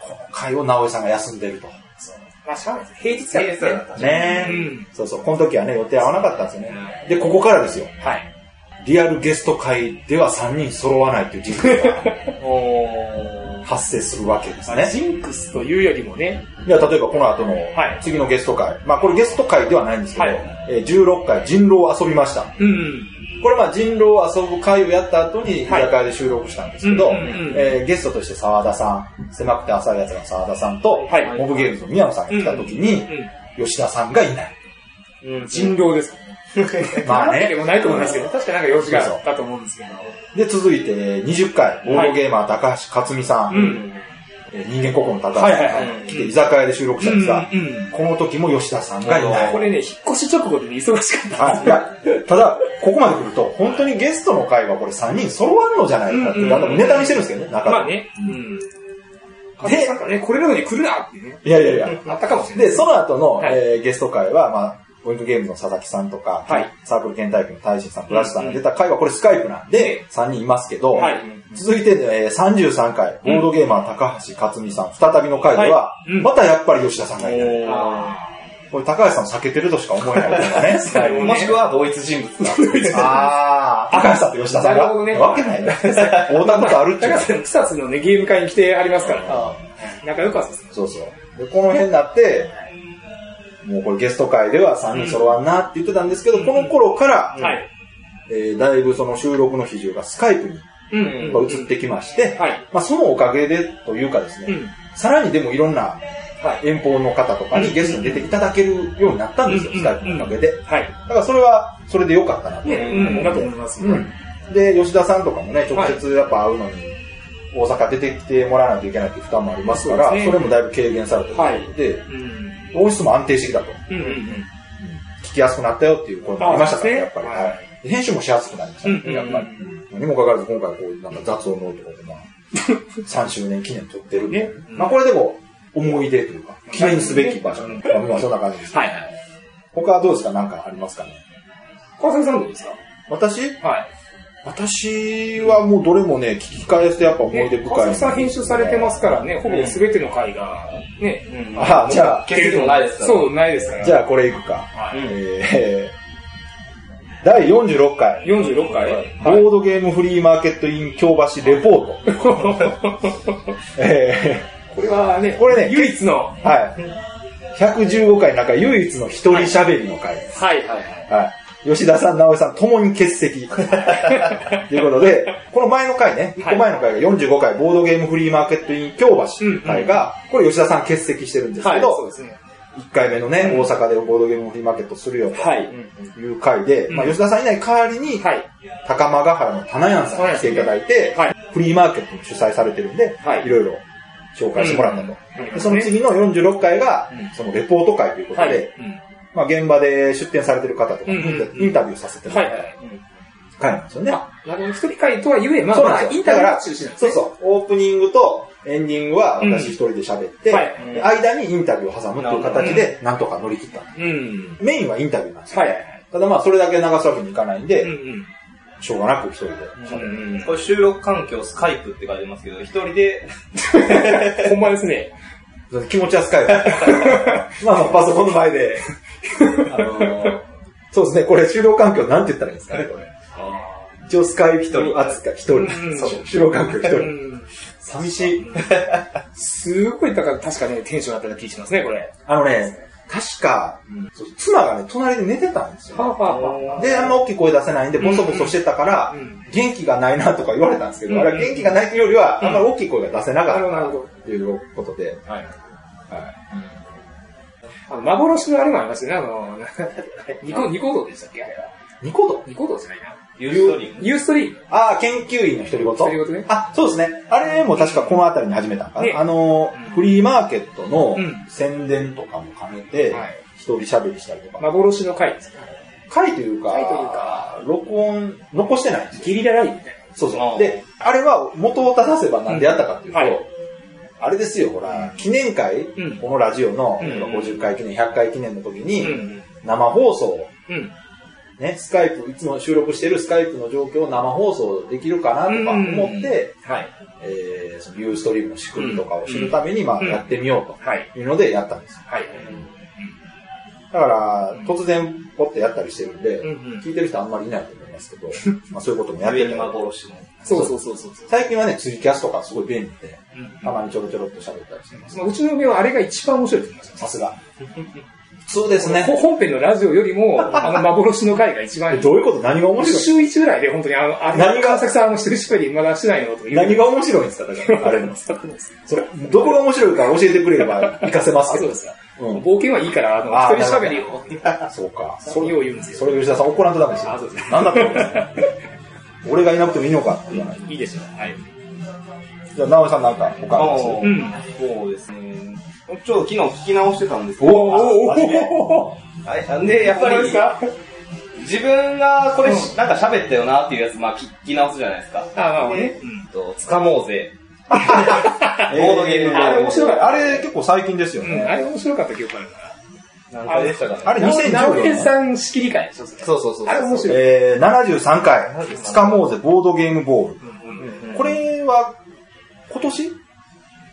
A: この会を直江さんが休んでると。
B: まあ。平日
C: だったね
A: ねえ、
B: うん
A: そうそう、この時はね、予定合わなかったんですよね。で、ここからですよ。
B: はい。
A: リアルゲスト会では3人揃わないという事件が [LAUGHS] 発生するわけですね。
B: ジンクスというよりもね、
A: いや、例えばこの後の
B: はい
A: 次のゲスト会。まあこれゲスト会ではないんですけど、
B: はい
A: えー16回人狼遊びました。
B: うん。
A: これまあ人狼遊ぶ会をやった後に居酒屋で収録したんですけど、ゲストとして沢田さん、狭くて浅いやつが沢田さんと、
B: はい
A: モブゲームズの宮野さんが来た時に、吉田さんがいない。
C: うん
B: 人狼です。[LAUGHS]
A: まあ
B: わけで
A: ね。
B: もないと思いますけど、確かなんか用事があったと思うんですけど。
A: で、続いて20回、ボードゲーマー高橋克美さん、人間国宝の高橋さん来て居酒屋で収録したんですが、この時も吉田さんがいない。
B: これね、引っ越し直後でね、忙しかった
A: はい、いや、ただ、ここまで来ると、本当にゲストの会はこれ3人揃わんのじゃないかって、ネタにしてるんですけどね、中で。
B: まあね。うん。で、なんかね、これなのに来るなってね。
A: いやいやいや。
B: あったかもしれない。
A: で、その後の、
B: はい
A: えーゲスト会は、まあ、ポイントゲームの佐々木さんとか、
B: はい
A: サークルケンタイプの大臣さん、ブラシさんが出た回はこれスカイプなんで、3人いますけど、
B: はい
A: 続いて、えー33回、ボードゲーマー高橋克美さん、再びの回では、またやっぱり吉田さんがいない。
B: あ
A: これ高橋さんを避けてるとしか思えない [LAUGHS] ね。
C: もしくは同一人物だ。
A: あー、高橋さんと吉田さんが。
B: なるほどね
A: わけないね。[LAUGHS] 横断ことあるっちゅう
B: 高橋さん、草津のね、ゲーム会に来てありますから、
C: あ
B: 仲良かったですね。
A: そうそう。で、この辺になって、もうこれゲスト会では3人揃わんなって言ってたんですけど、この頃から、
B: はい。
A: えーだいぶその収録の比重がスカイプに移ってきまして、
B: はい。
A: まあそのおかげでというかですね、
B: うん。
A: さらにでもいろんな
B: はい。
A: 遠方の方とかにゲストに出ていただけるようになったんですよ、
B: うん
A: スカイプのおかげで。
B: はい。
A: だからそれは、それで良かったなと。
B: 思います。
A: うん。で、吉田さんとかもね、直接やっぱ会うのに、大阪出てきてもらわないといけないという負担もありますから、それもだいぶ軽減されてるということで、
B: うん。
A: 音質も安定してきたと。
B: うんうんうん。
A: 聞きやすくなったよっていう声もありましたから、
B: あ
A: やっぱり。
B: は
A: はい編集もしやすくなりましたね、
B: うん
A: やっぱり。にもかかわらず今回こう、なんか雑音のとかで、まあ、[LAUGHS] 3周年記念撮ってるんで、
B: ね
A: まあこれでも思い出というか、記念すべき場所。まあまあそんな感じです。
B: はいはい。
A: 他はどうですか？なんかありますかね？
B: 川崎さんどうですか？
A: 私？
B: はい。
A: 私はもうどれもね、聞き返してやっぱ思い出深い。
B: 川崎さん編集されてますからね、ほぼ全ての回が、ね、
A: あじゃあ
C: 消すのないですから。
B: そう、ないですから。
A: じゃあこれいくか。
B: はい
A: えー第46回、
B: 46回？
A: ボードゲームフリーマーケットイン京橋レポート。[LAUGHS] え
B: これはね、
A: これね
B: 唯一の、
A: ーはい。115回の中唯一の一人喋りの回です。
B: はいはいはい。
A: はい。吉田さん、直江さん、ともに欠席。[LAUGHS] ということで、この前の回ね、1個前の回が45回、ボードゲームフリーマーケットイン京橋回が、これ吉田さん欠席してるんです
B: はい、
A: けど、
B: そうですね。
A: 1回目のね、大阪でボードゲームフリーマーケットするよと
B: はい。
A: いう回で、まあ吉田さんいない代わりに、
B: はい。
A: 高間ヶ原の棚屋さんに来ていただいて、
B: はい
A: フリーマーケットも主催されてるんで、
B: はい
A: いろいろ紹介してもらったと。その次の46回が
B: うん、
A: そのレポート会ということ
B: はい。
A: で、まあ現場で出展されてる方とかインタビューさせてもらった
B: はいはい。
A: 回なんですよね。
B: あ、なるほど。一人会とはゆえ、まあまあ、
A: そうなんですよ
B: インタビューが中心なんですね。
A: そうそう。オープニングとエンディングは私一人で喋って、間にインタビューを挟むっていう形で、なんとか乗り切った。
B: うん。
A: メインはインタビューなんですよ。
B: はいはいはい。
A: ただまあそれだけ流すわけにいかないんで、
B: うんうん。
A: しょうがなく一人で喋る。
B: うんうん
C: これ収録環境スカイプって書いてますけど、一人で、[LAUGHS]
B: ほんまですね。
A: 気持ちは使える。[LAUGHS] まあまあパソコンの前で、あのーそうですね、これ収録環境なんて言ったらいいんですかね、これ。一応スカイプ一人扱い、一人収録環境一
B: う
A: 人。
B: ん。
A: 寂しい。
B: すごい、だから確かね、テンション上がったような気がしますね、これ。
A: あのね、確か、妻がね、隣で寝てたんですよ。
B: はあはあはあ
A: で、あんま大きい声出せないんで、ボソボソしてたから
B: うん、
A: 元気がないなとか言われたんですけど、
B: うん
A: あれは元気がないというよりは、あんまり大きい声が出せなかったっていうことで、
B: はい。
A: はい
B: あの、幻のあれもありますよね、あの、[LAUGHS] ニコ、ニコ動でしたっけ？あれは。
A: ニコ動？
B: ニコ動じゃないな。
C: ユーストリーム。
B: ユーストリーム。
A: ああ、研究員の独り言
B: 独り言ね
A: あ、そうですね。あれも確かこの辺りに始めたのかな。
B: ね
A: あの、フリーマーケットの
B: うん
A: 宣伝とかも兼ねて
B: はい、
A: 一人喋りしたりとか。
B: 幻の回ですね。
A: 回というか、
B: 回というか
A: 録音、残してないんですよ。
B: ゲリラライブみたい
A: そうそうう。
C: ん
A: で、あれは元を正せばなんでやったかっていうと、
B: うんはい
A: あれですよ、ほら、記念会、
B: うん
A: このラジオの
B: うん
A: 50回記念、100回記念の時に。生放送、
B: うん。
A: ね、スカイプ、いつも収録してるスカイプの状況を生放送できるかなとか思って、
B: はい。
A: えー、そのユーストリームの仕組みとかを知るために、まあ、
B: うん
A: やってみよう
B: はい。
A: というのでやったんですよ。
B: はい。
A: だから、突然、ポッてやったりしてるんで、
B: うんうん
A: 聞いてる人あんまりいないと思いますけど、[LAUGHS] まあそういうこともやってる
C: 幻の。
B: そうそうそうそう。
A: 最近はね、ツイキャスとかすごい便利で、
B: うん
A: たまにちょろちょろっと喋ったりしてます。
B: まあうちの嫁はあれが一番面白いと思いますよ。
A: さすが。そうですね。
B: ほ本編のラジオよりも、あの幻の回が一番いい。
A: どういうこと？何が面白い？
B: 週一ぐらいで本当にあの、あれ
A: 何が？
B: 川崎さんあの一人喋りまだしてないのと
A: 何が面白いんですか？だから、あれの。それ、どこが面白いか教えてくれれば活かせます
B: あ、
A: けど。
B: そうですか。
A: うん。
B: 冒険はいいから、あの、一人喋りを、
A: そうか。[LAUGHS]
B: そうよう言うんです
A: そ
B: よ。
A: れ吉田さん怒らんとダメですよ。
B: あそうですね
A: なんだと思う [LAUGHS] 俺がいなくてもいいのかって言わない。
B: いいでしょう。はい。
A: じゃあ、直江さんなんか他あります
C: あ
B: うん。
C: そうですね。ちょっと昨日聞き直してたんですけ
A: お
C: ど、
A: おおお
C: はい、なんで、やっぱり、自分がこれし、なんか喋ったよなっていうやつ、まあ聞き直すじゃないですか。
B: あ、まあね
C: で。と、つかもうぜ。
A: ボ [LAUGHS]
C: ボードゲーム
B: あれ面白い
A: あれ結構最近ですよ
B: うん。うん、あ
A: ね。
B: れ面白かった記憶あるな。
C: 何回でしたかね。
A: あれ
B: 直
A: 2010
B: 江さん仕切り会でしょそ
C: うそうそう。
B: あれ面白い。
A: えー、73回、つかもうぜボードゲームボール。これは、今年？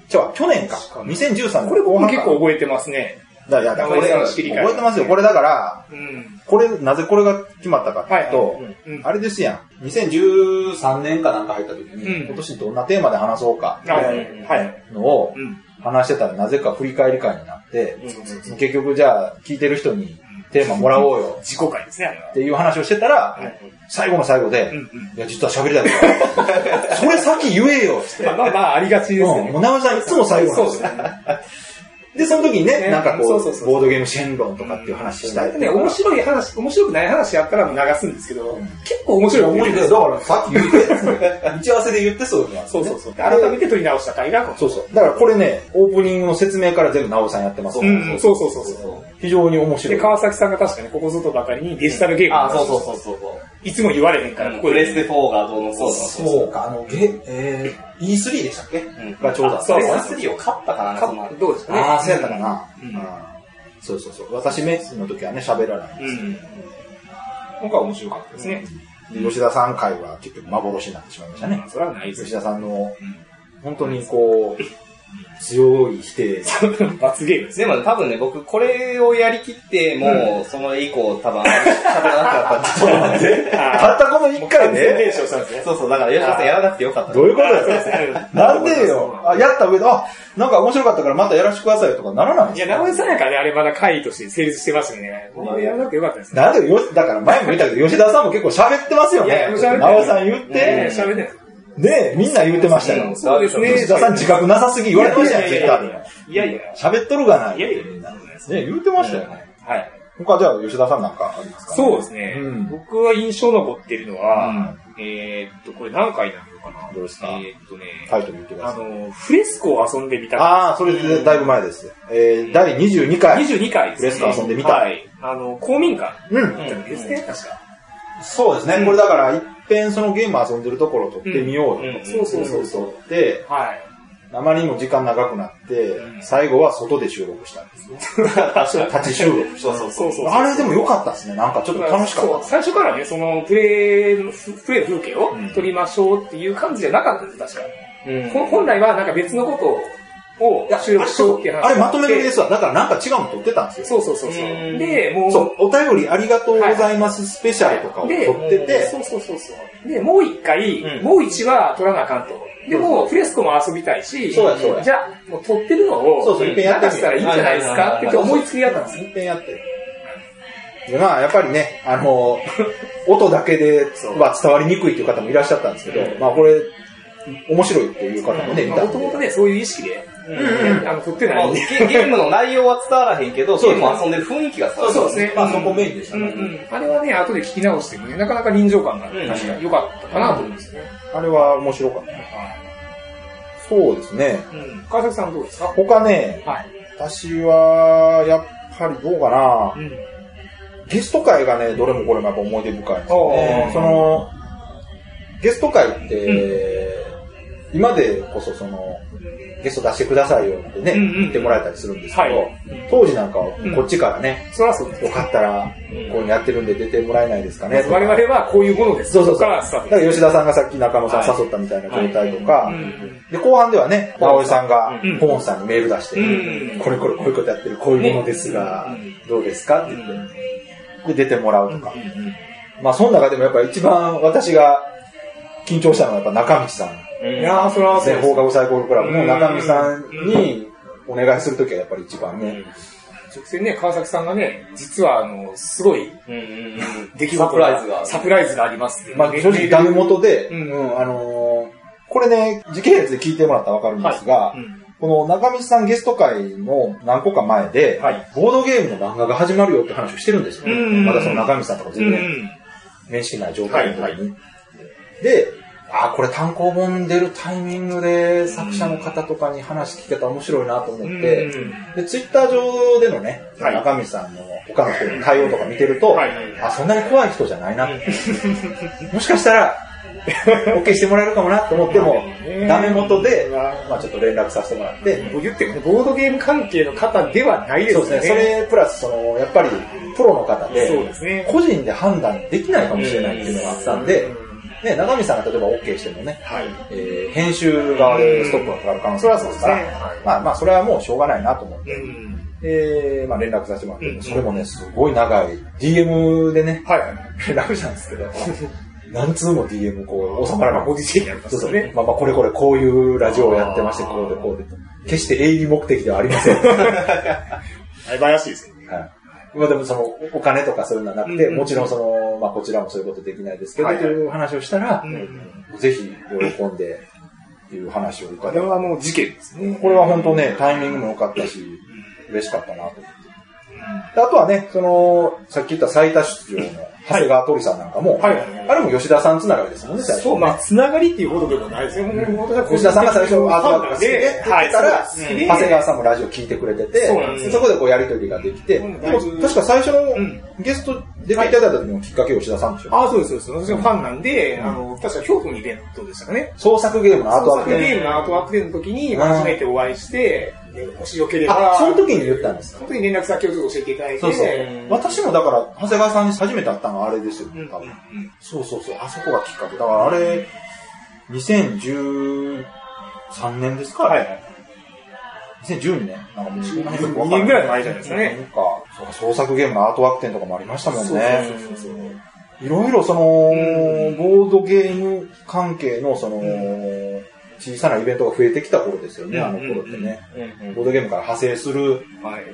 A: じゃあ、去年か。2013年。
B: これ僕結構覚えてますね。
A: だいや、だからこれ、覚えてますよ。これだから、
B: うん。
A: これ、なぜこれが決まったかっていうと、
B: はいはいうん
A: あれですやん。2013年かなんか入った時に、
B: うん
A: 今年どんなテーマで話そうか、み
B: あ
A: たい
B: はい。
A: なのを
B: うん。
A: 話してたらなぜか振り返り会になって、
B: うん
A: 結局じゃあ聞いてる人にテーマもらおうよ [LAUGHS]
B: 自己会ですね、
A: っ。ていう話をしてたら、最後の最後で、
B: うんうん。
A: いや、実は喋りたいから、[LAUGHS] それ先言えよって。
B: ま [LAUGHS] あまあまあ、ありがちですね
A: もう。長尾さんいつも最後なんですよ。で、その時にね、
B: ね
A: なんかこうボードゲームシェンロンとかっていう話したい
B: ね、面白い話、面白くない話やったら流すんですけど、結構面白い
A: 面白い。だからさっき言って、[LAUGHS] 打ち合わせで言ってそういうのは、
B: そうそうそう。改めて取り直した回が、
A: そうそう。だからこれね、オープニングの説明から全部直尾さんやってます。
B: うん、そうそうそうそう。
A: 非常に面白
B: で、
A: い。
B: 川崎さんが確かにここぞとばかりにデジタルゲームの
C: あ、そうそうそうそう。
B: いつも言われへんから、ここで。
C: プレステ4がどうのこうの。
A: そうか、あの、ゲ、えー、E3 でしたっけ？
C: ん
A: がちょうどあった
B: そう
C: プレステ3を買ったかな、その
B: かどうですかね？
A: ああ、そうやったかな。そうそうそう。私メッツの時はね、喋らない。
B: うん。今回面白かったですね。
A: で吉田さん会は結局幻になってしまいましたね。
B: それはないです
A: 吉田さんの、本当にこう、強い否定。[LAUGHS]
B: 罰ゲームですね。
C: でも多分ね、僕これをやりきって、もう、その以降多分、喋らなかったと思うんで。[LAUGHS]
A: たったこの一回
B: 完全
A: で
B: 練習したんですね。
C: そうそう、だから吉田さんやらなくてよかった。
A: どういうことですか？[LAUGHS] なんでよ。あ、やった上で、あ、なんか面白かったからまたやらせてくださいとかならないん
B: いや、
A: ですか？
B: 直江さんやからね、あれまだ会として成立してますよね。もうやらなくてよかったですね。
A: なんでよ、だから前も言ったけど、吉田さんも結構喋ってますよ
B: いや、
A: ね
B: もう喋って。
A: 直江さん言っ
B: ね
A: て、
B: 喋ってない。
A: ねみんな言ってましたよ。
B: そうですね。
A: 吉田さん自覚なさすぎ言われてましたよ、ツイッターで。
B: いやいや。
A: 喋っとるがな。
B: いやいや
A: みんな。ね言ってましたよね。
B: はい。
A: 他じゃあ吉田さんなんかありますか？
B: そうですね。
A: うん
B: 僕は印象残ってるのは、えーっと、これ何回なのかな
A: どうですか？
B: えーっとね、
A: タイトル言ってください。
B: あの、フレスコを遊んでみた。
A: ああ、それでだいぶ前です。えー、第22回。
B: 22回ですね。
A: フレスコ遊んでみた
B: はい。あの、公民館
A: うん。
B: ですね、確か？
A: そうですね。これだから、一遍そのゲーム遊んでるところを撮ってみようよ
C: うん
B: そうそうそう。
A: 撮って、
B: はい。
A: あまりにも時間長くなって、最後は外で収録したんですね。立ち収録した。
C: そうそう
B: そう。
A: あれでも良かったですね。なんかちょっと楽しかっ
B: 最初からね、その、プレイの、プレイの風景を
A: うん
B: 撮りましょうっていう感じじゃなかったです、確か。
C: うん
B: ほ本来はなんか別のことを
A: た。
B: 収録しようって
A: あれまとめ撮りですわ。だからなんか違うの撮ってたんですよ。
B: そうそうそうそうう。
C: ん
B: で、もう、
A: そう、お便りありがとうございますスペシャルとかを撮ってて、
B: そうそうそうそう。で、もう一回、
C: うん
B: もう一は撮らなあかんと。でも、フレスコも遊びたいし、
A: そう
B: じゃあ、もう撮ってるのを、
A: そうそう一遍やってみ
B: たらいいんじゃないですか？って思いつきでやったんですよ。
A: 一遍やって。で、まあ、やっぱりね、あの、[LAUGHS] 音だけでは伝わりにくいという方もいらっしゃったんですけど、まあ、これ、面白いっていう方もね、見た。
B: もともとね、そういう意識で、あの、撮って
C: まあ
B: ないんで。
C: ゲゲームの内容は伝わらへんけど、ゲームを遊んでる雰囲気が伝わる。
B: そうですね。
A: まあ、そこメインでしたね。
B: うんうん。あれはね、後で聞き直してもね、なかなか臨場感が確かに良かったかなと思うんですよね。
A: あれは面白かった。そうですね。
B: うん。川崎さんどうですか？
A: 他ね、
B: はい。
A: 私は、やっぱりどうかな
B: う。ん。
A: ゲスト会がね、どれもこれもやっぱ思い出深いんです。ねその、ゲスト会って、今でこそその、ゲスト出してくださいよってね、
B: うんうん。
A: 言ってもらえたりするんですけど、
B: はい。
A: 当時なんかはこっちからね。よかったら、こうやってるんで出てもらえないですかね。とか
B: 我々はこういうものです。
A: そうそうそう。だから吉田さんがさっき中野さん誘ったみたいな状態とか、
B: うん
A: で、後半ではね、直江さんが
B: うん、
A: ポーンさんにメール出して、
B: うん
A: これこれこういうことやってる、こういうものですが、どうですかって言って、で、出てもらうとか。まあ、その中でもやっぱ一番私が緊張したのはやっぱ中道さん。
B: いやー、それはそ
A: 放課後サイコロクラブの中道さんにお願いするときはやっぱり一番ね、
B: 直線ね、川崎さんがね、実はあの、すごい
C: うんうんうん。
B: 出来事
C: サプライズが
B: サプライズがあります。って
A: まあ正直ダメ元で、
B: う
A: うんん、あのーこれね、時系列で聞いてもらったらわかるんですが、
B: うん。
A: この中道さんゲスト会の何個か前で、
B: はい。
A: ボードゲームの漫画が始まるよって話をしてるんですよ。
B: うん。
A: まだその中道さんとか
B: う
A: 全然
B: ん。
A: 面識ない状態の時に。
B: はいは
A: で、あーこれ単行本出るタイミングで作者の方とかに話聞けたら面白いなと思って、
B: うん
A: で、ツイッター上でのね、
B: はい
A: 中道さんの他の人の対応とか見てると、
B: はいはい
A: あ、そんなに怖い人じゃないなって。[LAUGHS] もしかしたら、OK してもらえるかもなと思っても、ダメ元で、まあちょっと連絡させてもらって。
B: 言ってもね、ボードゲーム関係の方ではないですね。そうです
A: ね。それプラス、その、やっぱり、プロの方で、そうですね。個人で判断できないかもしれないっていうのがあったんで、ね、長見さんが例えば OK してもね、はいえー、編集側でストップがかかる可能性があるから、ねはい、まあまあ、それはもうしょうがないなと思って、えー、まあ連絡させてもらって、それもね、すごい長い、DM でね、はい、連絡したんですけど、何通も DM こう収まらない。
B: ご時世にありますよね。
A: まあまあこれこれこういうラジオをやってまして、こうでこうでと。決して営利目的ではありません。[LAUGHS]
B: 怪しい [LAUGHS] ですね。はい。
A: まあでもそのお金とかそういうのはなくて、もちろんその、まあこちらもそういうことできないですけど、という話をしたら、ぜひ喜んで、いう話を伺
B: って。これはもう事件ですね。
A: これは本当ね、タイミングも良かったし、嬉しかったなと思って。あとはね、その、さっき言った最多出場の長谷川鳥さんなんかも、はい、あれも吉田さんつながりですもんね、
B: そう、まあ、つながりっていうほどでもないですよ。
A: 吉田さんが最初アートワークが好きで、って言ったら、長谷川さんもラジオ聞いてくれてて、そこでこうやりとりができて、確か最初のゲスト出ていただいた時のきっかけ吉田さんでしょ
B: ああ、そうです、そうです。私のファンなんで、あの、確か京都のイベントでしたかね。
A: 創作ゲームのアート。ワーク
B: ゲームのアートワークの時に、初めてお会いして、もしよければ。
A: あ、その時に言ったんですか？
B: その時に連絡先をちょっと教えていただいて。
A: そうそう。私もだから、長谷川さんに初めて会ったのはあれですよ、多分。そうそうそう、あそこがきっかけ。だからあれ、2013年ですか？はい。2012年なんかもう2
B: 年ぐらい前じゃないですかね。なんか、
A: そう創作ゲームのアートワーク展とかもありましたもんね。いろいろその、ボードゲーム関係のその、小さなイベントが増えてきた頃ですよね、あの頃ってね。ボードゲームから派生する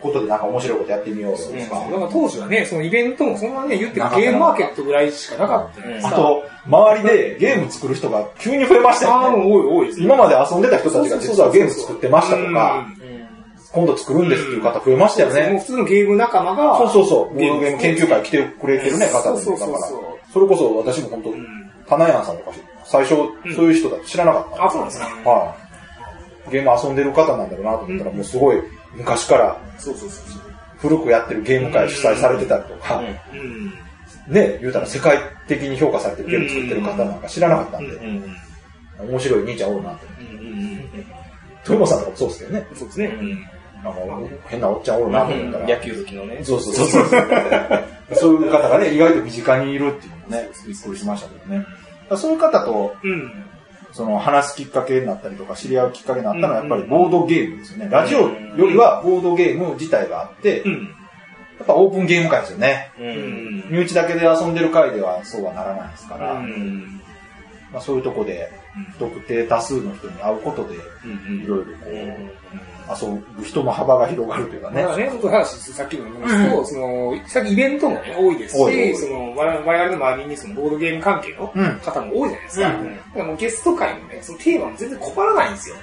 A: ことでなんか面白いことやってみようとか。だ
B: から当時はね、そのイベントもそんなね、言ってゲームマーケットぐらいしかなかった
A: あと、周りでゲーム作る人が急に増えましたよね。
B: ああ、多い多いです、
A: 今まで遊んでた人たちが実はゲーム作ってましたとか、今度作るんですっていう方増えましたよね。
B: もう普通のゲーム仲間が。
A: そうそうそう。ボードゲーム研究会来てくれてるね、方だから。それこそ私も本当、花屋さんとか最初、そういう人だと知らなかった。
B: あ、そうなんですか
A: はい。ゲーム遊んでる方なんだろうなと思ったら、もうすごい昔から、そうそうそう。古くやってるゲーム会主催されてたりとか、ね、言うたら世界的に評価されてるゲーム作ってる方なんか知らなかったんで、面白い兄ちゃんおるなと。豊本さんとかもそうですけどね。
B: そうですね。
A: なんか変なおっちゃんおるなと思ったら。
C: 野球好きのね。
A: そうそうそう。そういう方がね、意外と身近にいるっていうのね、びっくりしましたけどね。そういう方と、うん、その話すきっかけになったりとか知り合うきっかけになったのはやっぱりボードゲームですよね。ラジオよりはボードゲーム自体があって、うん、やっぱオープンゲーム会ですよね。うん、身内だけで遊んでる会ではそうはならないですから、まあ、そういうとこで不特定多数の人に会うことで、いろいろこう、遊ぶ人の幅が広がるというかね。
B: まあね、僕話、さっきの言いますと、うん、その、さっきイベントもね、多いですし、その、我々の周りにそのボードゲーム関係の方も多いじゃないですか。うん、だからもうゲスト会もね、そのテーマも全然困らないんですよ。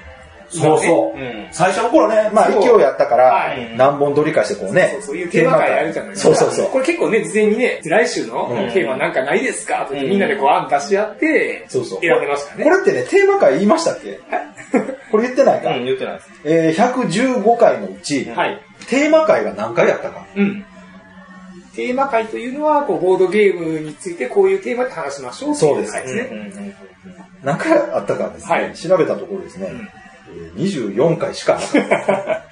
A: そうそう。最初の頃ね、まあ、勢いやったから、何本取りかしてこうね。
B: そう、そういうテーマ会やるじゃないですか。そうそうそう。これ結構ね、事前にね、来週のテーマなんかないですか？とみんなでこう案出し合って、そうそう。選んでましたね。
A: これってね、テーマ会言いましたっけ？[LAUGHS] これ言ってないか？
C: うん、言ってないです。
A: えー、115回のうち、はい。テーマ会が何回やったか？うん。
B: テーマ会というのは、こう、ボードゲームについてこういうテーマで話しましょう
A: そうですね。何回あったかですね、はい、調べたところですね、うん24回しかなかった。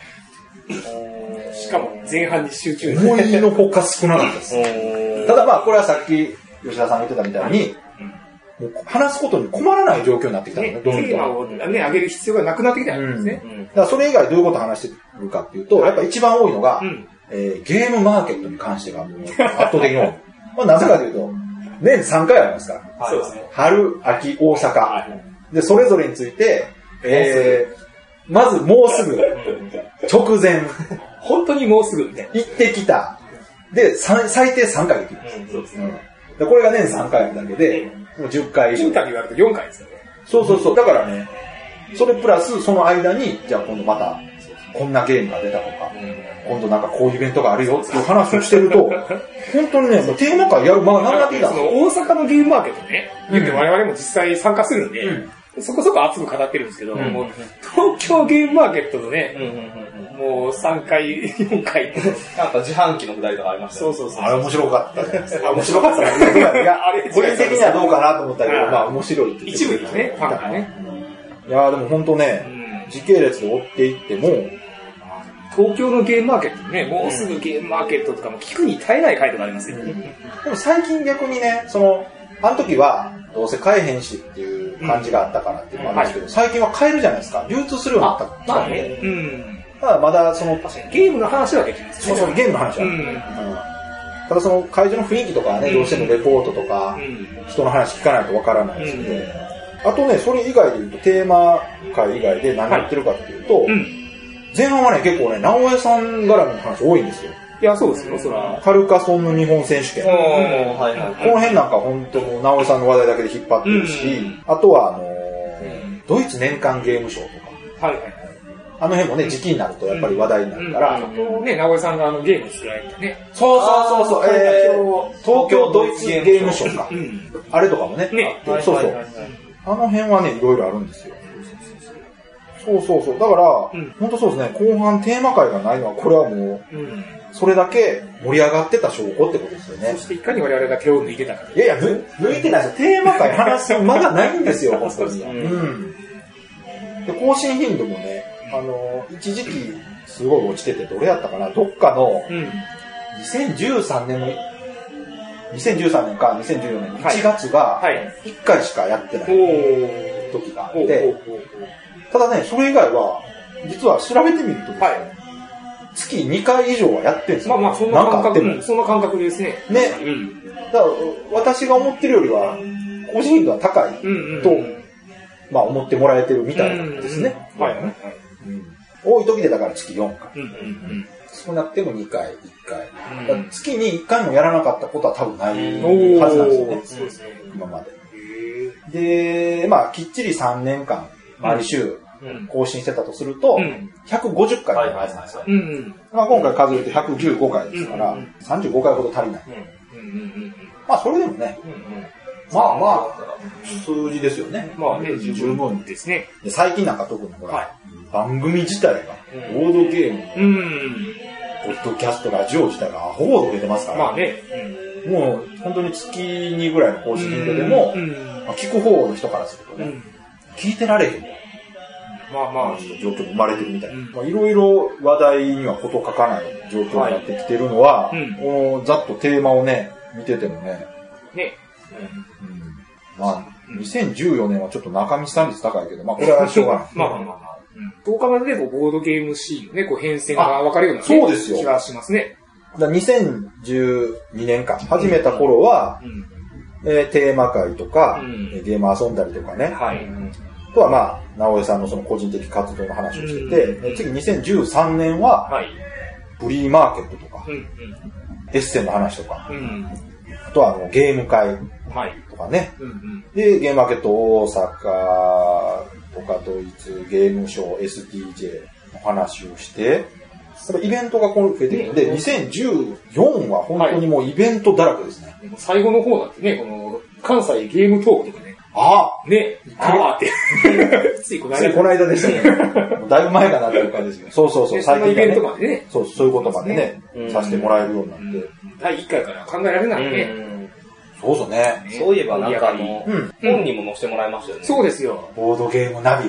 A: [LAUGHS]
B: しかも前半に集中
A: 思いのほか少なかったです。ただまあ、これはさっき吉田さんが言ってたみたいに、もう話すことに困らない状況になってきたのね、
B: どんどん。テーマをね、上げる必要がなくなってきたんですね。
A: だからそれ以外どういうこと話してるかっていうと、やっぱ一番多いのが、えー、ゲームマーケットに関してがもう圧倒的に多い。まあなぜかというと、年3回ありますから。そうですね。春、秋、大阪。で、それぞれについて、えー、まずもうすぐ、直前。
B: 本当にもうすぐ。
A: 行ってきた。で、最低3回できるんです。そうですね。でこれが年3回だけで、もう10回以上。
B: インタビューがあると4回ですよね。
A: そうそうそう。だからね、それプラスその間に、じゃあ今度また、こんなゲームが出たとか、今度なんかこういうイベントがあるよっていう話をしてると、[LAUGHS] 本当にね、もうテーマ会やる間がなくなってきた。
B: 大阪のゲームマーケットね、言って我々も実際参加するんで、そこそこ熱く語ってるんですけど、うん、もう東京ゲームマーケットのね、もう3回、4回。
C: なんか自販機のくだりとかありました、
B: ね、そうそうそう。
A: あれ面白かったじゃないですか。面白かったいや、あれ、個人的にはどうかなと思ったけど、まあ面白い
B: って一部ですね、ファンがね。
A: いやでも本当ね、時系列で追っていっても、
B: 東京のゲームマーケットね、もうすぐゲームマーケットとかも聞くに耐えない回とかありますよね。
A: でも最近逆にね、その、あの時は、どうせ買えへんしっていう感じがあったからっていうのもあるんですけど、うん、最近は買えるじゃないですか。流通するようになった
B: まあね。うん。
A: ただまだその、
B: ゲームの話はできます
A: ね。そうそう、ゲームの話は。うん。ただその会場の雰囲気とかはね、どうしてもレポートとか、人の話聞かないとわからないですので、あとね、それ以外で言うと、テーマ会以外で何言ってるかっていうと、前半はね、結構ね、直江さん絡みの話多いんですよ。
B: いや、そうですよ、そら。
A: カルカソンの日本選手権。この辺なんか本当もう、直江さんの話題だけで引っ張ってるし、あとは、あのドイツ年間ゲーム賞とか。はいはい。あの辺もね、時期になるとやっぱり話題になるから。
B: ね、直江さんがあのゲーム作られてね。
A: そうそうそうそう、えー、東京ドイツゲーム賞か。あれとかもね。ね。そうそう。あの辺はね、いろいろあるんですよ。そうそうそう。だから、うん、本当そうですね、後半テーマ会がないのは、これはもう、それだけ盛り上がってた証拠ってことですよね。
B: そしていかに我々が手を抜いてたか。
A: いやいや、抜いてないですよ。テーマ会話す間がないんですよ、[LAUGHS] 本当に。うん。で、更新頻度もね、あの、一時期、すごい落ちてて、どれやったかな、どっかの、2013年の、2013年か2014年1月が、1回しかやってない時があって、ただね、それ以外は、実は調べてみるとですね、はい、月2回以上はやってるんですよ。
B: まあまあ、そんな感覚、そんな感覚ですね。
A: ね。うん、だから、私が思ってるよりは、個人度は高いと、まあ思ってもらえてるみたいなんですね。はい、はい多い時でだから月4回。そうなっても2回、1回。月に1回もやらなかったことは多分ないはずなんですよね。今まで。で、まあ、きっちり3年間毎週更新してたとすると、150回じゃないですか。まあ今回数えて115回ですから、35回ほど足りない。まあそれでもね、まあまあ、数字ですよね。
B: まあね、十分。ですね。
A: 最近なんか特にほら、番組自体が、ボードゲーム、ポッドキャスト、ラジオ自体がアホほど出てますから。
B: まあね。
A: もう本当に月2ぐらいの更新頻度でも、聞く方の人からするとね、聞いてられへん。まあまあ、状況も生まれてるみたいな。まあいろいろ話題にはこと書かない状況になってきてるのは、はい、ざっとテーマをね、見ててもね。ね。うん、まあ、2014年はちょっと中身差率高いけど、まあこれはしょうがない。[LAUGHS]
B: まあまあまあ。10日まででボードゲームシーンね、こう変遷が分かるような、ね、そうですよ気がしますね。
A: だ2012年間、始めた頃は、うんえー、テーマ会とか、うん、ゲーム遊んだりとかね。はい。あとはまあ、直江さんのその個人的活動の話をしてて、うん、次2013年は、はい、フリーマーケットとか、うんうん、エッセンの話とか、うん、あとはあのゲーム会とかね、はい。うんうん、で、ゲームマーケット大阪とかドイツゲームショー SDJ の話をして、イベントがこう増えてる。ので、2014は本当にもうイベントだらけですね。
B: 最後の方なんてね、この、関西ゲームトークとかね。
A: あ
B: あね、ああって。ついこの間。[LAUGHS]
A: ついこの間でしたね。[LAUGHS] だいぶ前かなっていう感じですけど。そうそうそう、
B: 最近、ね。イベントまでね。
A: そう、そういうことまでね、させてもらえるようになって。
B: 第1回から考えられないね。
A: そうそうね。
C: そういえばなんかあの、本にも載せてもらいましたよね。
B: そうですよ。
A: ボードゲームナビ。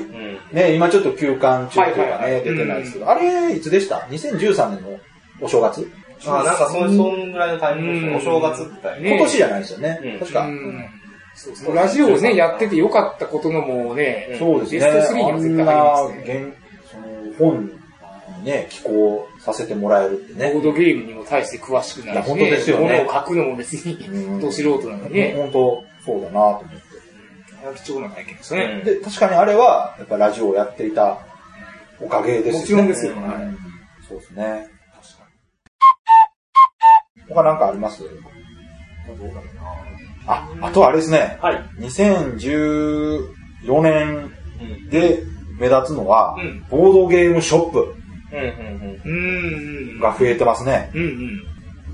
A: ね、今ちょっと休館中というかね、出てないですけど、あれ、いつでした ?2013 年のお正月？
C: あ、なんかそそんぐらいのタイミングですお正月って
A: 今年じゃないですよね。確か。
B: ラジオをね、やっててよかったことのもね、
A: そうですね。ベスト3には絶対入りますね。本ね、寄稿させてもらえるってね。
B: ボードゲームにも対して詳しくなるし、ね、
A: 本当ですよね。
B: 物を書くのも別に、ど素人なのにね。
A: 本当、そうだなと思って。
B: 貴重な体験ですね。
A: で、確かにあれは、やっぱラジオをやっていたおかげですよね。
B: もちろんですよ、ね。
A: そうですね。確かに。他なんかあります？あ、あとはあれですね。はい。2014年で目立つのは、ボードゲームショップ。が増えてますね。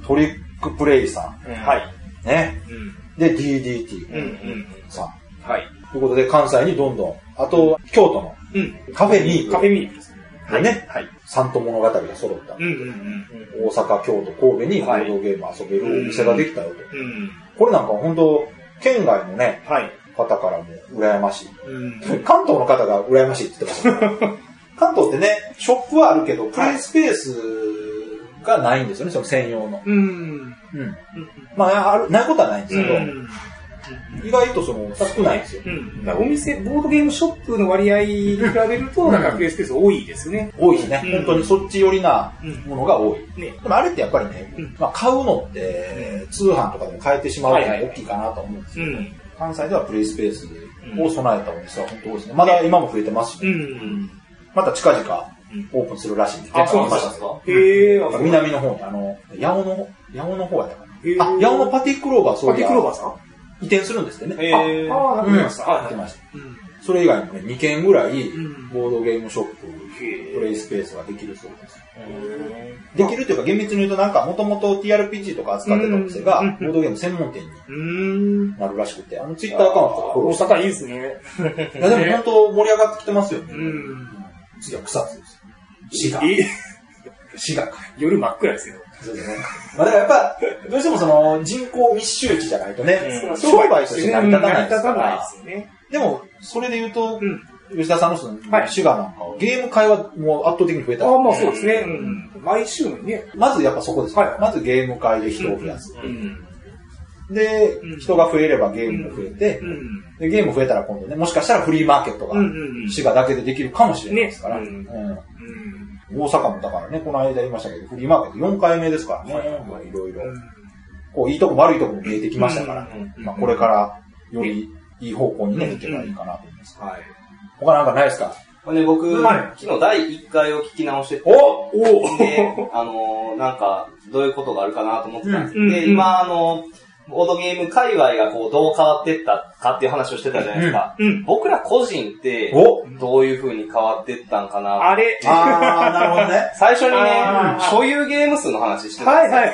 A: トリックプレイさん。はい。ね。で、DDT さん。はい。ということで、関西にどんどん、あと、京都の、カフェミー
B: ク。カフェミークですね。
A: でね、はい。物語が揃った。大阪、京都、神戸にボードゲーム遊べるお店ができたよと。うん、これなんか本当県外のね、はい、方からも羨ましい。うん、関東の方が羨ましいって言ってました、ね。[LAUGHS] 関東ってね、ショップはあるけど、プレイスペースがないんですよね、その専用の。うん。うん。まあ、ある、ないことはないんですけど、意外とその、少ないんですよ。う
B: ん。お店、ボードゲームショップの割合に比べると、なんかプレイスペース多いですね。
A: 多いですね。本当にそっち寄りなものが多い。ね。でもあれってやっぱりね、まあ買うのって、通販とかでも買えてしまうのが大きいかなと思うんですけど、関西ではプレイスペースを備えたお店は本当多いですね。まだ今も増えてますし、ね。また近々オープンするらしいんで。
B: あ、そうなんですか？へ
A: え。南の方に、あの、八尾の、八尾の方やったかな。あ、八尾のパティクローバー、
B: そうパティクローバーさん
A: 移転するんですってね。
B: へああ、なってました。
A: はい。ました。それ以外にもね、2軒ぐらい、ボードゲームショップ、プレイスペースができるそうです。できるというか、厳密に言うとなんか、もともと TRPG とか扱ってたお店が、ボードゲーム専門店になるらしくて、あのツイッターアカウントとか
B: フォローして。大阪いいですね。
A: いや、でも本当盛り上がってきてますよね。次は草津です。滋賀。滋賀か。
B: 夜真っ暗ですよ。
A: そうですね。まあだからやっぱ、どうしてもその人口密集地じゃないとね、商売として成り立たないですから。ね。でも、それで言うと、吉田さんのその、滋賀なんかは、ゲーム会はもう圧倒的に増えた。
B: ああ、まあそうですね。うん。毎週のね。
A: まずやっぱそこです。はい。まずゲーム会で人を増やす。うん。で、人が増えればゲームも増えて、で、ゲーム増えたら今度ね、もしかしたらフリーマーケットが、滋賀だけでできるかもしれないですから、うん大阪もだからね、この間言いましたけど、フリーマーケット4回目ですからね、いろいろ。こう、いいとこ悪いとこも見えてきましたから、まあこれからよりいい方向にね、行けばいいかなと思います。はい。他なんかないですか？
C: ね、僕、昨日第1回を聞き直してて、
A: お
C: お。で、あのなんか、どういうことがあるかなと思ってたんですで、今、あのボードゲーム界隈がこうどう変わってったかっていう話をしてたじゃないですか。うんうん、僕ら個人って、どういう風に変わってったんかな？
B: あれ
A: あー、なるほどね。
C: 最初にね、所有ゲーム数の話してたんですよ。はいはい。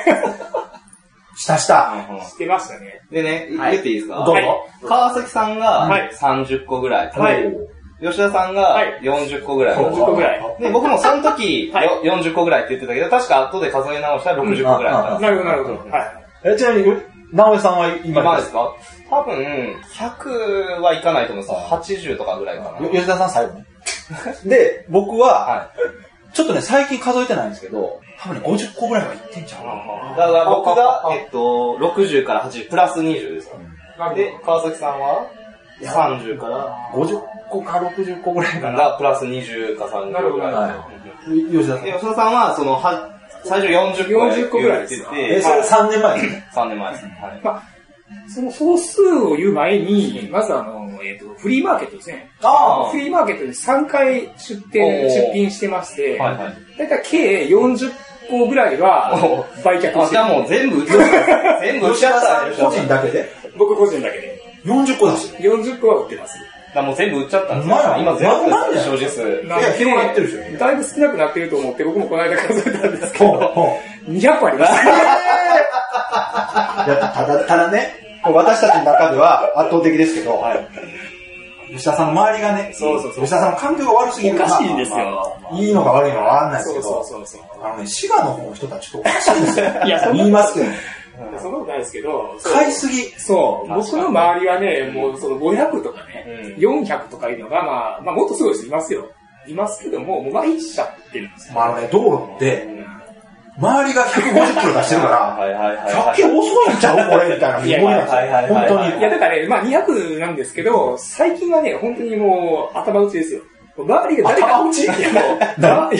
A: したした。
B: してましたね。
C: でね、言っていいですか？
A: どうぞ。
C: 川崎さんが30個ぐらい。はい。吉田さんが40個ぐらい。
B: 40個ぐらい。
C: で、僕もその時、40個ぐらいって言ってたけど、確か後で数え直したら60個ぐらい。
B: なるほど、なるほど。はい。
A: え、ちなみに、直江さんは今
C: 今ですか？多分、100はいかないと思うんです80とかぐらいかな。
A: 吉田さん最後ね。[LAUGHS] で、僕は、はい、ちょっとね、最近数えてないんですけど、多分ね、50個ぐらいはいってんちゃう
C: だから僕が、えっと、60から80、プラス20ですか、で、川崎さんは？30から
A: ？50個か60個ぐらいかな。
C: が、プラス20か30ぐらい。はい、
A: 吉田さん。
C: 吉田さんは、その、は、最初40
B: 個40個ぐらいです
A: え、それ3年前？ですね。
C: 3年前ですね。はい。まあ
B: その総数を言う前に、まずあの、えっ、と、フリーマーケットですね。ああ。フリーマーケットに3回出店、出品してまして、はいはい。だいたい計40個ぐらいは売却して
C: あ、じゃあもう全部売っちゃった。全部売っちゃった。
A: 個人だけで？
B: 僕個人だけで。
A: 40個だし。
B: 40個は売ってます。
C: だもう全部売っちゃったんですよ。今全部です、消費数。い
A: や、広がってるでしょ。
B: だいぶ少なくなってると思って、僕もこの間数えたんですけど、200個あります。[LAUGHS]
A: ただ、ただね、私たちの中では圧倒的ですけど、はい、吉田さんの周りがね、
B: そうそうそう
A: 吉田さんの環境が悪すぎる
B: おかしいんですよ。
A: いいのか悪いのかわかんないですけど、そうそうそうあのね、滋賀の方の人たちとおかしいんですよ。[LAUGHS] いや、言いますけど、
B: そんなことないですけど、
A: 買いすぎ。
B: そう。僕の周りはね、もうその500とかね、400とかいうのが、まあ、まあもっとすごい人いますよ。いますけども、もう毎日しちゃってるんですよ。
A: まあね、道路って、周りが150キロ出してるから、100キロ遅いんちゃうこれみたいな。いや、本当に。
B: いや、だからね、まあ200なんですけど、最近はね、本当にもう頭打ちですよ。周りが誰か、
A: 頭打ち？いや
B: いや、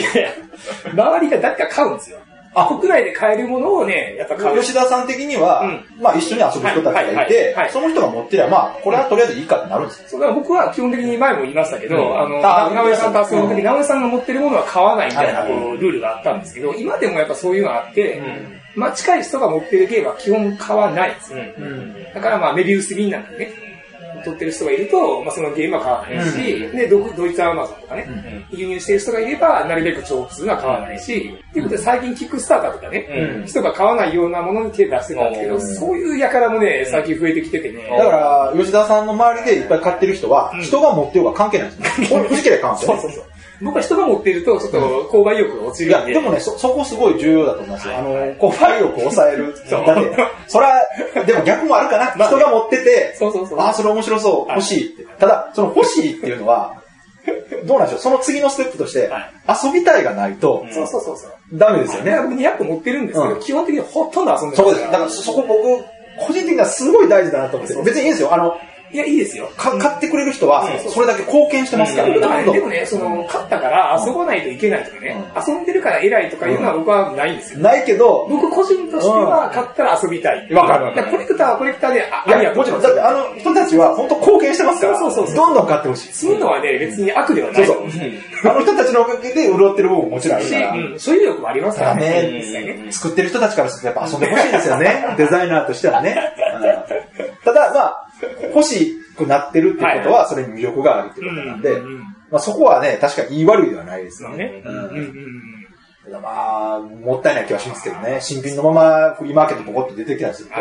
B: 周りが誰か買うんですよ。あ、国内で買えるものをね、やっぱ買
A: う。吉田さん的には、うん、まあ一緒に遊ぶ人たちがいて、その人が持ってりゃ、まあ、これはとりあえずいいかってなるんですよ。
B: そう、だから僕は基本的に前も言いましたけど、うん、あの、直江さんと遊ぶ時、直江さんが持ってるものは買わないみたいな、こう、ルールがあったんですけど、今でもやっぱそういうのがあって、まあ近い人が持ってるゲームは基本買わないんですよ。だからまあメビウスビンなんでね。取ってる人がいると、まあそのゲームは買わないし、で、ドイツアマゾンとかね、輸入してる人がいれば、なるべく重複するのは買わないし、っていうことで最近キックスターターとかね、人が買わないようなものに手出してたんですけど、そういう輩もね、最近増えてきててね。
A: だから、吉田さんの周りでいっぱい買ってる人は、人が持ってようが関係ないんですね。欲しければ買うんですよ。そうそうそう。
B: 僕は人が持っていると、ちょっと購買意欲が落ちる。
A: いや、でもね、そ、そこすごい重要だと思いますよ。あの、購買意欲を抑える。[LAUGHS] だって、それは、でも逆もあるかな。[LAUGHS] 人が持ってて、そうそうそう。ああ、それ面白そう、欲しいって。ただ、その欲しいっていうのは、[LAUGHS] どうなんでしょうその次のステップとして、遊びたいがないと、
B: そうそうそうそう。
A: ダメですよね。
B: 僕200個持ってるんですけど、基本的にほとんど遊んで
A: る。そうです。だからそこ僕、個人的にはすごい大事だなと思って。別にいいんですよ。あの、
B: いや、いいですよ。
A: か買ってくれる人は、それだけ貢献してますから。
B: でもね、その、買ったから遊ばないといけないとかね、遊んでるから偉いとかいうのは僕はないんですよ。
A: ないけど、
B: 僕個人としては買ったら遊びたい。
A: わかる。
B: コレクターはコレクターで、
A: あ、いや、もちろん。だってあの人たちは本当貢献してますから。そうそうそう。どんどん買ってほしい。
B: そういうのはね、別に悪ではない。そうそう。
A: あの人たちのおかげで潤ってる部分ももちろんあるから。
B: 所有欲もありますから
A: ね。作ってる人たちからするとやっぱ遊んでほしいですよね。[LAUGHS] デザイナーとしてはね。ただ、まあ、欲しくなってるっていうことは、それに魅力があるっていうことなんで、まあそこはね、確かに言い悪いではないですよね。まあ、もったいない気はしますけどね。新品のままフリーマーケットポコッと出てきたりすると、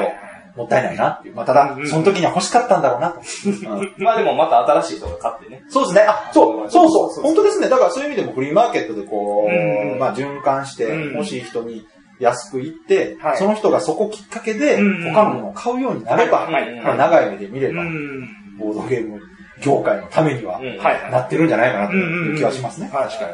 A: もったいないなっていう。まあ、ただ、その時には欲しかったんだろうなと。[LAUGHS]
C: まあでもまた新しい人が買ってね。
A: そうですね。あ、そう、そうそう。本当ですね。だからそういう意味でもフリーマーケットでこう、まあ循環して、欲しい人に安く行って、はい、その人がそこきっかけで、他のものを買うようになれば、長い目で見れば、ボードゲーム業界のためには、なってるんじゃないかなという気はしますね。確か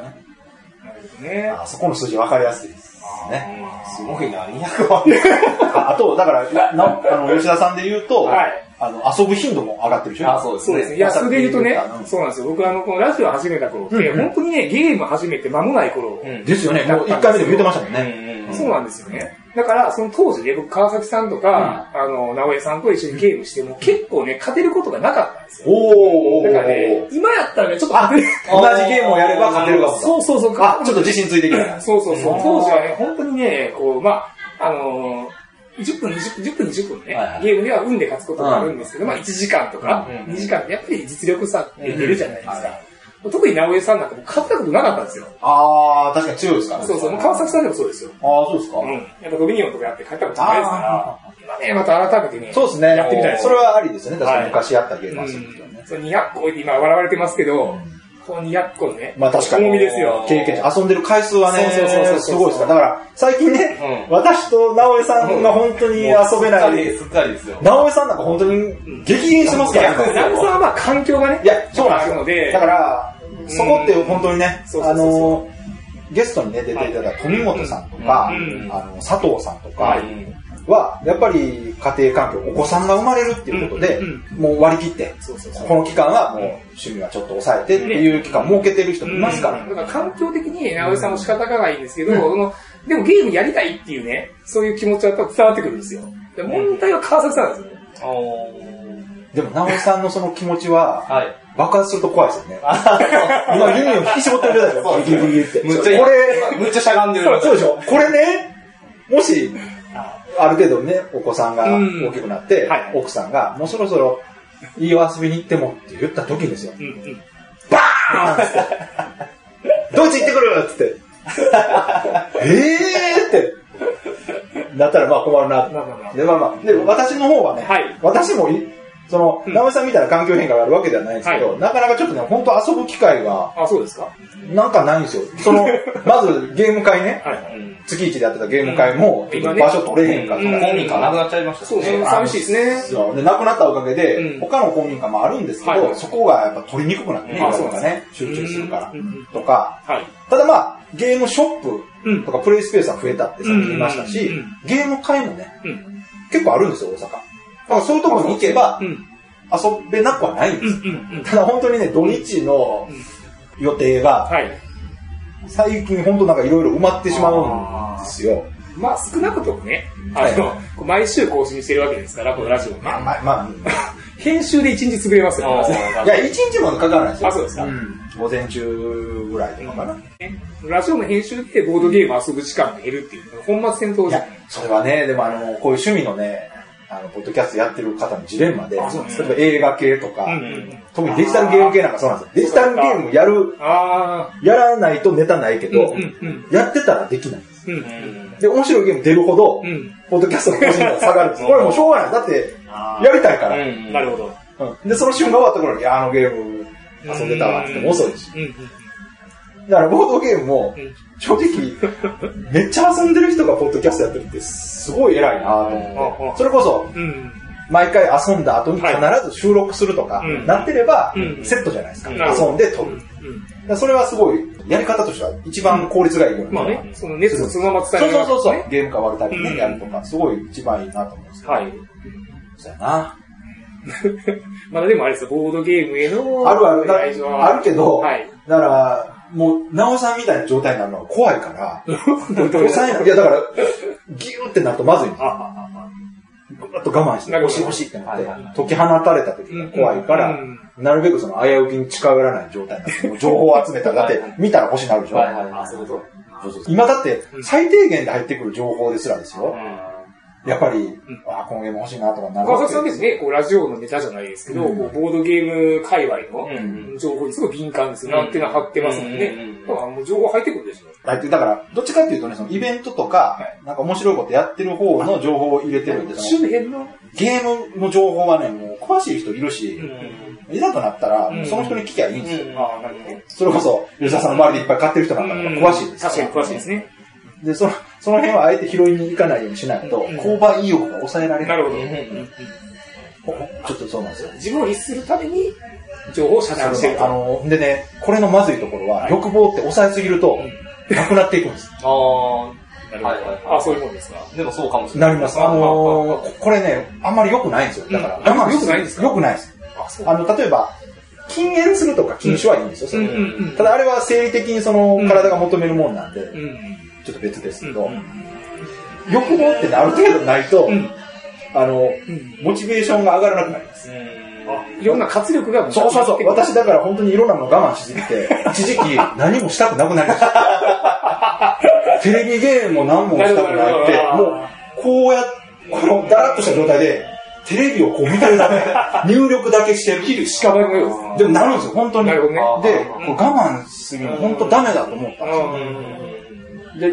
A: にね。ね。あそこの数字分かりやすいです。ね。
C: すごいな、200万。[LAUGHS]
A: あと、だから、なあの、吉田さんで言うと、はい、あの、遊ぶ頻度も上がってるでしょ？
B: あ、そうですね。いや、それで言うとね、そうなんですよ。僕あの、このラジオ始めた頃って、本当にね、ゲーム始めて間もない頃。
A: ですよね。もう1回目でも言ってましたもんね。
B: そうなんですよね。だから、その当時ね、僕、川崎さんとか、あの、直江さんと一緒にゲームしても、結構ね、勝てることがなかったんですよ。おだからね、今やったらね、ちょっと
A: 同じゲームをやれば勝てるかも。
B: そうそうそう。
A: あ、ちょっと自信ついてきた。
B: そうそうそう。当時はね、本当にね、こう、まあ、あの10分、20分、10分、20分ね、ゲームでは運で勝つことがあるんですけど、まあ1時間とか2時間ってやっぱり実力差って出るじゃないですか。特に直江さんなんかも勝ったことなかったんですよ。
A: ああ、確かに強いですから
B: ね。そうそう、川崎さんでもそうですよ。
A: ああ、そうですか。
B: うん。やっぱドミニオンとかやって勝ったことないですから、今ね、また改めてね、
A: そうですね。やってみたいです。それはありですよね。確かに昔やったゲームは
B: するけどね。200個今笑われてますけど、この200個ね。
A: まあ確かに。
B: 重みですよ。
A: 経験遊んでる回数はね、そうそうそうすごいですから。だから、最近ね、私と直江さんが本当に遊べない。
C: すっかりですよ。
A: 直江さんなんか本当に激減してますから
B: ね。直江さんはまあ環境がね、
A: いや、そうなんですよ。ので、だから、そこって本当にね、あの、ゲストにね、出ていただいた富本さんとか、あの、佐藤さんとかは、やっぱり家庭環境、お子さんが生まれるっていうことで、もう割り切って、この期間はもう趣味はちょっと抑えてっていう期間を設けてる人もいますから。
B: だから環境的に直江さんも仕方がないんですけど、でもゲームやりたいっていうね、そういう気持ちは伝わってくるんですよ。問題は川崎さんですよ
A: ね。でも直江さんのその気持ちは、[LAUGHS] 爆発すると怖いですよね。今、弓を引き絞ってるじゃないですか。ギリギリって。
C: むっちゃ、これ、むっちゃしゃがんでる。
A: そうでしょ。これね、もし、ある程度ね、お子さんが大きくなって、奥さんが、もうそろそろ、いいよ遊びに行ってもって言った時にですよ。バーンって、ドイツ行ってくるっつって、[LAUGHS] えーって、なったらまあ困るな。で、まあまあ、で、私の方はね、私もその、直江さんみたいな環境変化があるわけではないんですけど、なかなかちょっとね、本当遊ぶ機会が、
B: あ、そうですか。
A: なんかないんですよ。その、[LAUGHS] まずゲーム会ね、月一でやってたゲーム会も、場所取れへんかとか、
C: 公民館なくなっちゃいました。
B: そうね。寂しいですね。
A: そう。で、なくなったおかげで、他の公民館もあるんですけど、そこがやっぱ取りにくくなってね、人がね、集中するから、とか、ただまあ、ゲームショップとかプレイスペースは増えたってさっき言いましたし、ゲーム会もね、結構あるんですよ、大阪。だからそういうところに行けば、遊べなくはないんです。ただ本当にね、土日の予定が、最近本当なんかいろいろ埋まってしまうんですよ。
B: まあ少なくともね、あの、毎週更新してるわけですから、このラジオね。まあまあ、まあ、[LAUGHS] 編集で一日潰れますよ、
A: ね。[LAUGHS] いや、一日もかからないですよ。
B: あ、そうですか。
A: 午前中ぐらいとかかな。
B: ラジオの編集でボードゲーム遊ぶ時間が減るっていう、本末転倒じゃ
A: それはね、でもあの、こういう趣味のね、あの、ポッドキャストやってる方のジレンマで、例えば映画系とか、特にデジタルゲーム系なんかそうなんですよ。デジタルゲームやる、やらないとネタないけど、やってたらできないんです。で、面白いゲーム出るほど、ポッドキャストの更新が下がるんです。これもうしょうがない。だって、やりたいから。
B: なるほ
A: ど。で、その瞬間終わった頃に、あのゲーム遊んでたわっても遅いし。だから、ボードゲームも、正直、めっちゃ遊んでる人がポッドキャストやってるってすごい偉いなと思って。それこそ、毎回遊んだ後に必ず収録するとか、なってれば、セットじゃないですか。遊んで撮る。それはすごい、やり方としては一番効率がいいよ
B: まあね、その熱をそのまま伝
A: える。そうそうそう。ゲーム変わるたびにやるとか、すごい一番いいなと思うんですよ。はい。そうやな。[LAUGHS]
B: まだでもあれですよ、ボードゲームへの。
A: あるある、あるけど、はい、だから、もう、なおさんみたいな状態になるのが怖いから、[LAUGHS] 抑えない。いや、だから、ギューってなるとまずいんですよ。ぐーっと我慢して、押し押しってなって、解き放たれた時が怖いから、なるべくその危うきに近寄らない状態になって、情報を集めたら、だって見たら星になるでしょ。今だって、最低限で入ってくる情報ですらですよ。やっぱり、うん、あこのゲーム欲しいなとかなる
B: 川崎さんですね、こう、ラジオのネタじゃないですけど、うん、ボードゲーム界隈の情報にすごい敏感ですよ。なんていうの貼ってますもんね。だからもう情報入ってくるでしょ。
A: 入ってだから、どっちかっていうとね、そのイベントとか、なんか面白いことやってる方の情報を入れてるんで、
B: 周辺の
A: ゲームの情報はね、もう詳しい人いるし、いざとなったら、その人に聞きゃいいんですよ。ああ、なるほど。それこそ、吉田さんの周りでいっぱい買ってる人なんか詳しいです。
B: 確かに詳しいですね。
A: で、その、その辺はあえて拾いに行かないようにしないと、購買意欲が抑えられない。なるほど。ちょっとそうなんですよ。
B: 自分を律するために、情報を遮断してる。
A: あの、でね、これのまずいところは、欲望って抑えすぎると、なくなっていくんです。ああ。
B: はいはい。あそういうもんですか。
C: でもそうかもしれな
A: い。なります。あのこれね、あんまり良くないんですよ。だから、
B: 我慢良くないんですか？
A: 良くないです。あの、例えば、禁煙するとか禁酒はいいんですよ、ただあれは生理的にその体が求めるもんなんで、ちょっと別ですけど、欲望ってある程度ないと、あの、モチベーションが上がらなくなります。
B: いろんな活力が
A: そうそうそう。私だから本当にいろんなもの我慢しすぎて、一時期 [LAUGHS] 何もしたくなくなりました。テレビゲームも何もしたくなって、[LAUGHS] もう、こうやこのダラッとした状態で、テレビをこう見てるだけ、[LAUGHS] 入力だけしてる。
B: 切る屍のよ
A: うでもなるんですよ、本当に。なるほどね。で、我慢しすぎる本当ダメだと思ったんですよ。で、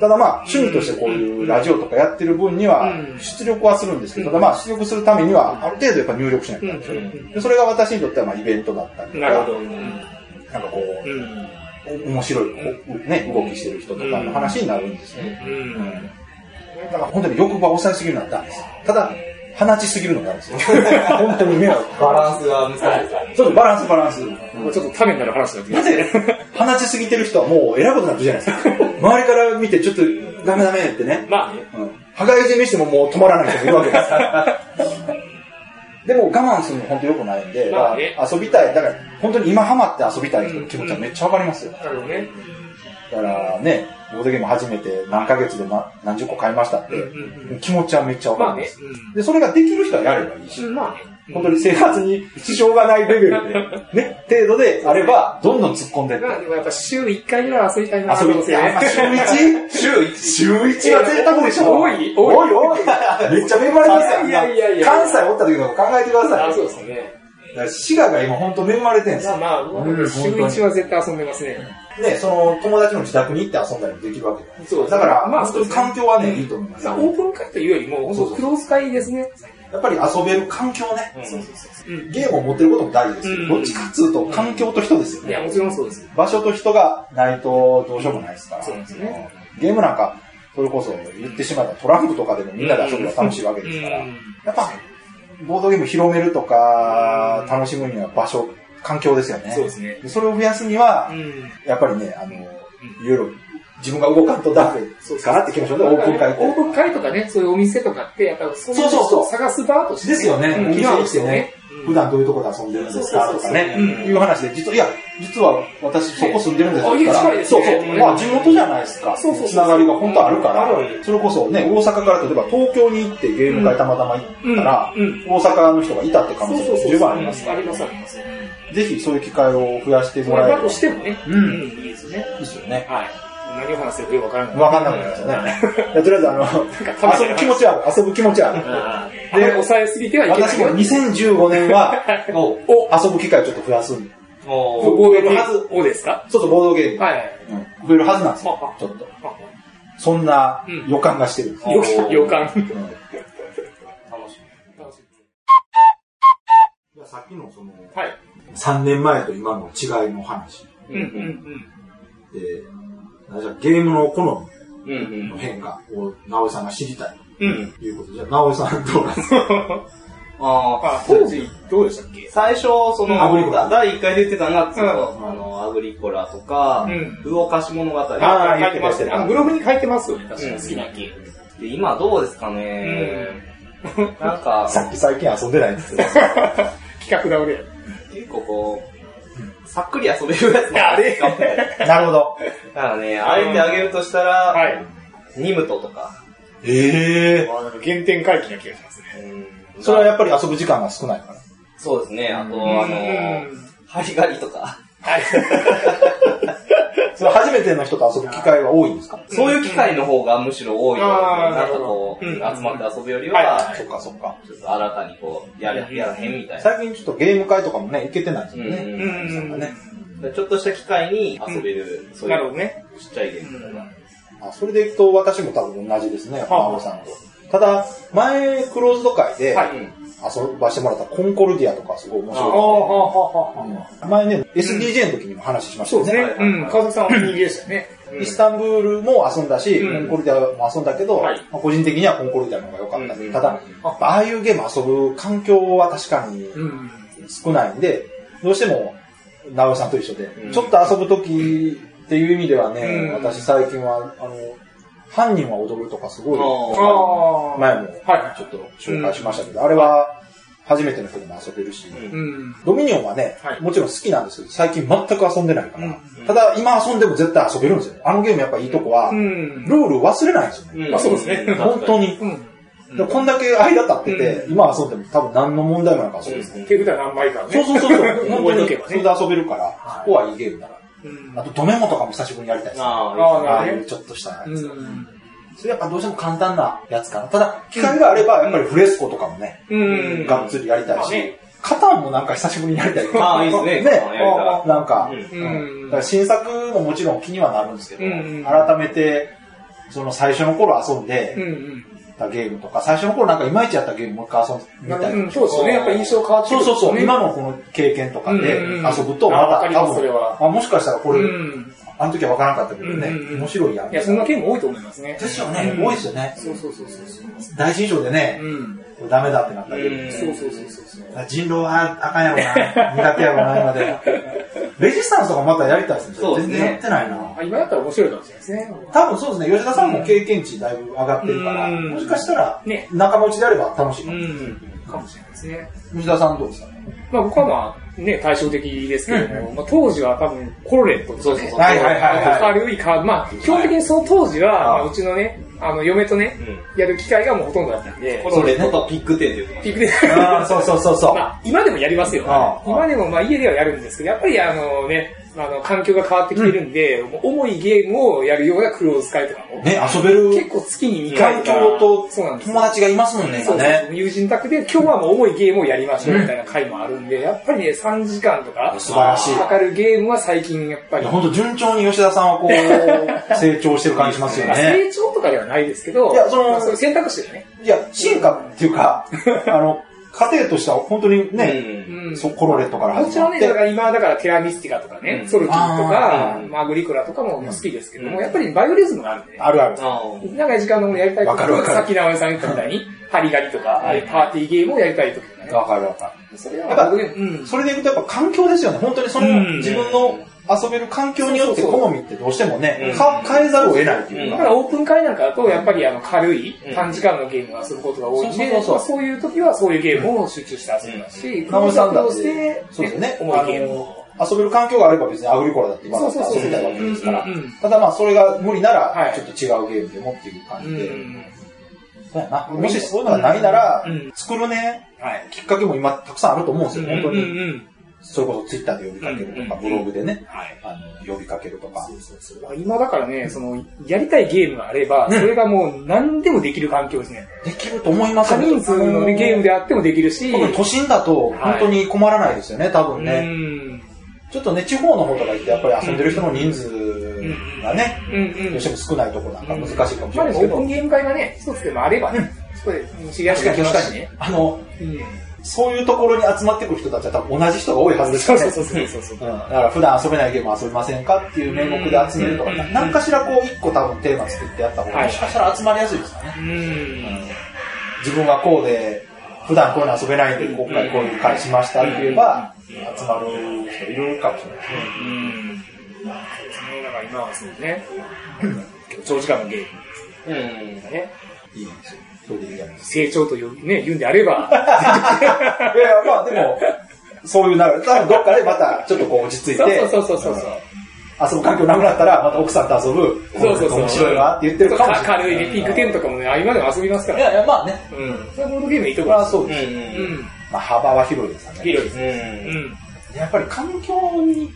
A: ただまあ、趣味としてこういうラジオとかやってる分には、出力はするんですけど、ただまあ、出力するためには、ある程度やっぱ入力しないといけないでそれが私にとってはまあ、イベントだったりとか、なんかこう、面白い、ね、動きしてる人とかの話になるんですね。だから本当に欲望を抑えすぎるのはダメです。ただ、放ちすぎるのがあるんですよ。[LAUGHS] 本当に目は。
C: バランスが難しい。
A: そう、バランス、バランス。ち
B: ょっとためになる話だって
A: なぜ、放ちすぎてる人はもう偉くなるじゃないですか。周りから見てちょっとダメダメってね。まあね。うん。い締めしてももう止まらない人もいるわけですから。[LAUGHS] でも我慢するの本当良くないんで、まあね、遊びたい。だから本当に今ハマって遊びたい人の気持ちはめっちゃわかりますよ。なるほどね。だからね、ボードゲーム初めて何ヶ月で何十個買いましたって、気持ちはめっちゃわかります。で、それができる人はやればいいし、まあね、本当に生活に支障がないレベルで、ね、[LAUGHS] 程度であれば、どんどん突っ込んでって。
B: でもやっぱ週1回ぐらい遊びたいな
A: 遊びたい。週 1? 週 1? 週1は贅沢でしょ
B: 多い
A: 多い多いめっちゃ恵まれますよ。いやいやいや。関西おった時の考えてください。あ、そうですね。滋賀が今本当恵まれてるんですよ。
B: まあまあ、週1は絶対遊んでますね。
A: ね、その友達の自宅に行って遊んだりもできるわけじゃないですか。だから、まあ、本当に環境はね、いいと思います。オ
B: ープン会というよりも、本当クローズ会ですね。
A: やっぱり遊べる環境ね。ゲームを持ってることも大事ですけど、どっちかっつうと環境と人ですよね。
B: いや、もちろんそうです。
A: 場所と人がないとどうしようもないですから。そうですね。ゲームなんか、それこそ言ってしまったトランプとかでもみんなで遊ぶのが楽しいわけですから、やっぱ、ボードゲーム広めるとか、楽しむには場所、環境ですよね。そうですね。それを増やすには、やっぱりね、あの、いろいろ自分が動かんとダメかなって気持ちね、オープン会
B: オープン会とかね、そういうお店とかって、やっぱそうそうそう探す場として。
A: ですよね。お店にしてね。普段どういうところで遊んでるんですかとかね、いう話で、実は、いや、実は私そこ住んでるんですから、そうそう、まあ地元じゃないですか。そうそう。つながりが本当あるから、それこそね、大阪から例えば東京に行ってゲーム会たまたま行ったら、大阪の人がいたって可能性も十分ありますから。ありますあります。ぜひそういう機会を増やしてもらえる。
B: としてもね。うん。いいですね。
A: いいですよね。はい。
B: 何を話せるかよくわからない。
A: わかんなくなりましたね。とりあえずあの、遊ぶ気持ちはある。遊ぶ気持ちはあ
B: る。で、抑えすぎてはいけない。
A: 私も2015年は、[LAUGHS] 遊ぶ機会をちょっと増やすんで。
B: ボードゲームですか？
A: そうそう、ボードゲーム。はい。増えるはずなんですよ。ちょっと。そんな予感がしてる。
B: 予感。楽しみ。
A: さっきのその、はい、3年前と今の違いの話。うんうんうん、で、ゲームの好みの変化を直江さんが知りたいということで、じゃあ直江さんどうなんですか？[LAUGHS]
B: ああ、当時どうでしたっけ？
C: 最初、その、アグリコラ。第1回で言ってたのが、その、あの、アグリコラとか、動かし物語。
B: ああ、書いてましたね。ブログに書いてますよね、確かに好きなゲー
C: ム。で、今どうですかね？なんか、[LAUGHS]
A: さっき最近遊んでないんですけど。[LAUGHS] 企
B: 画倒れ
C: 結構こう、さっくり遊べるやつ
A: あれ。なるほど。
C: だからね、あえてあげるとしたら、はい。ニムトとか。
A: ええ
B: ー。原点回帰な気がしますね。
A: それはやっぱり遊ぶ時間が少ないから。
C: そうですね。あと、あの、ハリガリとか。はい。[LAUGHS] [LAUGHS]
A: それ初めての人と遊ぶ機会は多いんですか？
C: そういう機会の方がむしろ多いなんかこう、集まって遊ぶよりは、
A: そっかそっか。
C: ちょっと新たにこう、やれ、やらへんみたいな。
A: 最近ちょっとゲーム会とかもね、行けてないですよね。うん。
C: ね。ちょっとした機会に遊べる、
B: そういう、ね、
C: ちっちゃいゲームとか。
A: あ、それでいくと私も多分同じですね、マオさんと。ただ、前、クローズド会で、遊ばしてもらったコンコルディアとかすごい面白い、前ね、SDJ の時にも話しましたね。
B: そうですね。うん。川崎さんは人気でしたね。
A: イスタンブールも遊んだし、コンコルディアも遊んだけど、個人的にはコンコルディアの方が良かった。ただ、ああいうゲーム遊ぶ環境は確かに少ないんで、どうしても、直江さんと一緒で、ちょっと遊ぶ時っていう意味ではね、私最近は、あの、犯人は踊るとかすごい、前もちょっと紹介しましたけど、あれは初めての人でも遊べるし、ドミニオンはね、もちろん好きなんですけど、最近全く遊んでないから、ただ今遊んでも絶対遊べるんですよ。あのゲームやっぱいいとこは、ルール忘れないんですよね。
B: あ、そうですね。
A: 本当に。こんだけ間経ってて、今遊んでも多分何の問題もなかそうですね。
B: 手札何枚かね。
A: そうそうそう。[LAUGHS] 本当に、それで遊べるから、そこはいいゲームだな。あと、ドメモとかも久しぶりにやりたいです、ああ、いうちょっとしたやつ。それやっぱどうしても簡単なやつかな。ただ、機会があれば、やっぱりフレスコとかもね、がっつりやりたいし、カタンもなんか久しぶりにやりたい。
C: ああ、いいですね。
A: ね、なんか、新作ももちろん気にはなるんですけど、改めて、その最初の頃遊んで、たゲームとか、最初の頃なんかいまいちやったゲームもう一回遊んでみたいな。
B: そうですね。やっぱ印象変わって
A: そうそうそう。今のこの経験とかで遊ぶと、また多分、あもしかしたらこれ、あの時は分からなかったけどね、面白いやん。
B: いや、そんなゲーム多いと思いますね。
A: ですよね。多いですよね。
B: そうそうそうそう。
A: 大臣賞でね、ダメだってなったけど。
B: そうそうそうそう。
A: 人狼はあかんやろな。苦手やろな、今で。[LAUGHS] レジスタンスとかまたやりたいですね。全然やってないな。
B: 今やったら面白いかもしれないですね。
A: 多分そうですね。吉田さんも経験値だいぶ上がってるから、もしかしたら、仲間内であれば楽しい
B: かもしれないですね。
A: 吉田さんどうですか
B: まあ僕はまあ、ね、対照的ですけども、まあ当時は多分コロレットとかね、
A: はいはいはい。
B: 軽いカード、まあ基本的にその当時は、うちのね、あの、嫁とね、やる機会がもうほとんどだったんで。
C: コロレットとピックテンって
B: ピックテン。
A: ああ、そうそうそうそう。[LAUGHS] ま
B: あ今でもやりますよ。今でもまあ家ではやるんですけど、やっぱりあのね、あの、環境が変わってきてるんで、うん、重いゲームをやるようなクローズ会とかも。
A: ね、遊べる。
B: 結構月に2回
A: 環境と友達がいますもんね、
B: そうね。友人宅で今日はもう重いゲームをやりましょうみたいな会もあるんで、やっぱりね、3時間とか、
A: 素晴らしい。
B: かかるゲームは最近やっぱり。
A: 本当順調に吉田さんはこう、[LAUGHS] 成長してる感じしますよね。
B: 成長とかではないですけど、いや、その、まあ、そ選択肢でね。
A: いや、進化っていうか、[LAUGHS] あの、家庭としては本当にね、うん、そコロレットから
B: 始まって。もちろんね、だから今だからテラミスティカとかね、うん、ソルキーとか、マグリコラとかも好きですけども、やっぱりバイオリズムがあるんでね。
A: あるある。
B: 長い時間のやりたいとか、さっき直江さん言ったみたいに、ハリガリとか、パーティーゲームをやりたいときね。
A: わかるわかる。それは、やっぱ、それでいくとやっぱ環境ですよね。本当にその、自分の遊べる環境によって好みってどうしてもね、変えざるを得ないっていうか。
B: だからオープン会なんかだと、やっぱりあの軽い短時間のゲームを遊ぶことが多いんで、そういう時はそういうゲームを集中して遊びますし、
A: ナムさんだって、そうですね、重いゲーム。遊べる環境があれば別にアグリコラだって今だって遊びたいわけですから。ただまあそれが無理なら、ちょっと違うゲームでもっていう感じで。そうやな。もしそういうのがないなら、作るね、きっかけも今たくさんあると思うんですよ、本当に。それこそツイッターで呼びかけるとか、ブログでね、あの、呼びかけるとか。
B: 今だからね、その、やりたいゲームがあれば、それがもう何でもできる環境ですね。
A: できると思います
B: 多人数のゲームであってもできるし。
A: 都心だと本当に困らないですよね、多分ね。ちょっとね、地方の方とか行って、やっぱり遊んでる人の人数がね、どうしても少ないところなんか難しいかもしれないですけど。まあ
B: オープンゲーム会がね、一つでもあればね、そこで知り合いしかしね。
A: あの、そういうところに集まってくる人たちは多分同じ人が多いはずですからね。そうそうそうそうだから普段遊べないゲームは遊びませんかっていう名目で集めるとか、何かしらこう一個多分テーマ作ってやった方がもしかしたら集まりやすいですかね。自分はこうで、普段こういうの遊べないんで、今回こういう会しましたって言えば、集まる人いるかもしれないですね。
B: そうですね。だから今はそうね、長時間のゲーム。うん。ね。
A: いいんですよ。
B: それでいいじゃない成長というね、言うんであれば。[LAUGHS]
A: いや、まあでも、そういうなる。多分どっかでまたちょっとこう落ち着いて。
B: そうそうそうそう。
A: 遊ぶ環境なくなったら、また奥さんと遊ぶ。
B: そうそうそう。
A: 面白いなって言ってるかもしれ
B: ない。軽いね、ピンクテンとかもね、今でも遊びますから。
A: いやいや、まあね。
B: うん。それはボードゲームいいところ。
A: そうです。うん。まあ幅は広いですよね。
B: 広いです。うん。
A: やっぱり環境に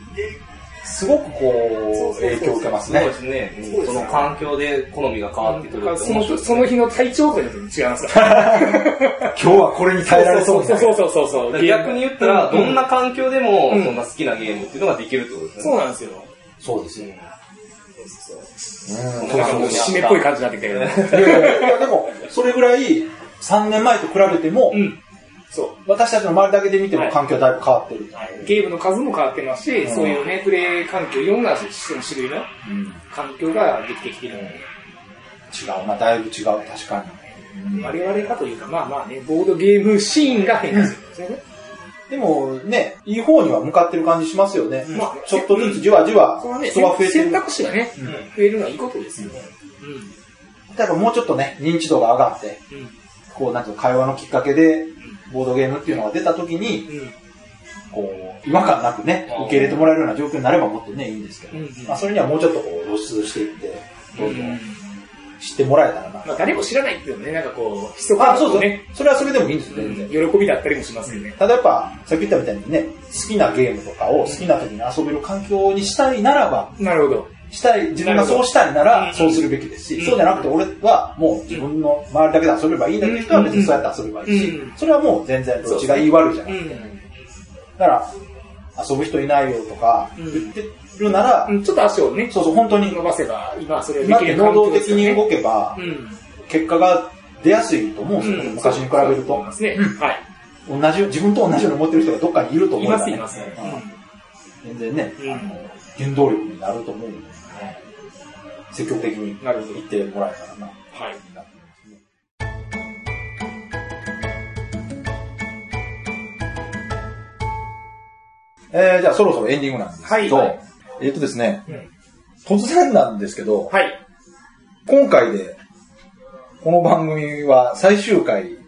A: すごくこう、影響を受けますね。
C: そうですね。その環境で好みが変わってくる
B: そのその日の体調というの違いますか [LAUGHS]
A: 今日はこれに耐えられそう
B: そうそうそうそう
C: 逆に言ったら、どんな環境でも、そんな好きなゲームっていうのができるってことですね。
B: そうなんですよ。
A: そうですね。
B: うん。そうそう。締めっぽい感じになってきたけど。[LAUGHS]
A: いや、でも、それぐらい、3年前と比べても、そう。私たちの周りだけで見ても環境はだいぶ変わってる。
B: はい、ゲームの数も変わってますし、うん、そういうね、プレイ環境、いろんな種類の環境ができてきてるので、
A: 違うな、だいぶ違う、確か
B: に。我々かというか、まあまあね、ボードゲームシーンが変化するんですよね。
A: でもね、いい方には向かってる感じしますよね。まあ、ちょっとずつじわじわ
B: 人が増えてる。選択肢がね、増えるのはいいことですよ。
A: うん。例えばもうちょっとね、認知度が上がって、こう、なんていう会話のきっかけで、ボードゲームっていうのが出た時に、こう、違和感なくね、受け入れてもらえるような状況になればもっとね、いいんですけど、まあそれにはもうちょっとこう露出していって、どんどん知ってもらえたらな。
B: まあ誰も知らないっていうのね、なんかこう、密か
A: そうそうね。それはそれでもいいんですよ、全
B: 然。喜びだったりもしますよね。
A: ただやっぱ、さっき言ったみたいにね、好きなゲームとかを好きな時に遊べる環境にしたいならば、
B: なるほど。
A: したい、自分がそうしたいなら、そうするべきですし、そうじゃなくて俺はもう自分の周りだけで遊べばいいんだっていう人は別にそうやって遊べばいいし、それはもう全然どっちが言い悪いじゃなくて。だから、遊ぶ人いないよとか言ってるなら、
B: ちょっと足をね、
A: そうそう、本当に
B: 伸ばせば、今それ
A: をできる能動的に動けば、結果が出やすいと思うんですよ、昔に比べると。はい。同じ、自分と同じように思ってる人がどっかにいると思う。い
B: ます、います。
A: 全然ね、原動力になると思うんで。積極的になるほど言ってもらえたらな。はい。えー、じゃあそろそろエンディングなんですけど、はい、えっ、とですね、うん、突然なんですけど、はい、今回で、この番組は最終回に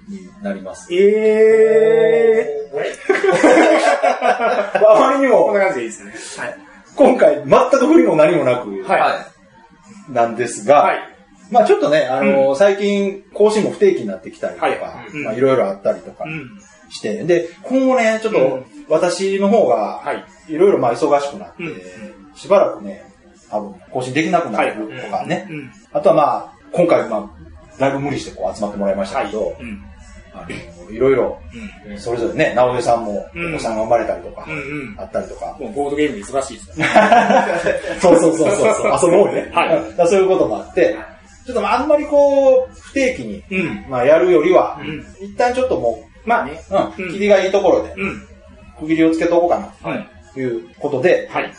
A: なります。
B: え
A: ー。[LAUGHS] あまりにも、
B: こんな感じでいいですね。はい、
A: 今回、全く不利も何もなく、はいなんですが、はい、まあちょっとね、あのーうん、最近更新も不定期になってきたりとか、はいまあいろいろあったりとかして、うん、で、今後ね、ちょっと私の方が、い。ろいろまあ忙しくなって、しばらくね、多分更新できなくなるとかね、あとはまあ、今回まあ、だいぶ無理してこう集まってもらいましたけど、あのいろいろ、それぞれね、直江さんもお子さんが生まれたりとか、あったりとか。
B: もうボードゲーム忙しいです [LAUGHS]
A: そうそうそうそう、[LAUGHS] 遊ぼうね。はい。そういうこともあって、ちょっとあんまりこう、不定期に、まあやるよりは、一旦ちょっともう、まあね、うん、切りがいいところで、区切りをつけとこうかな、ということで、はい。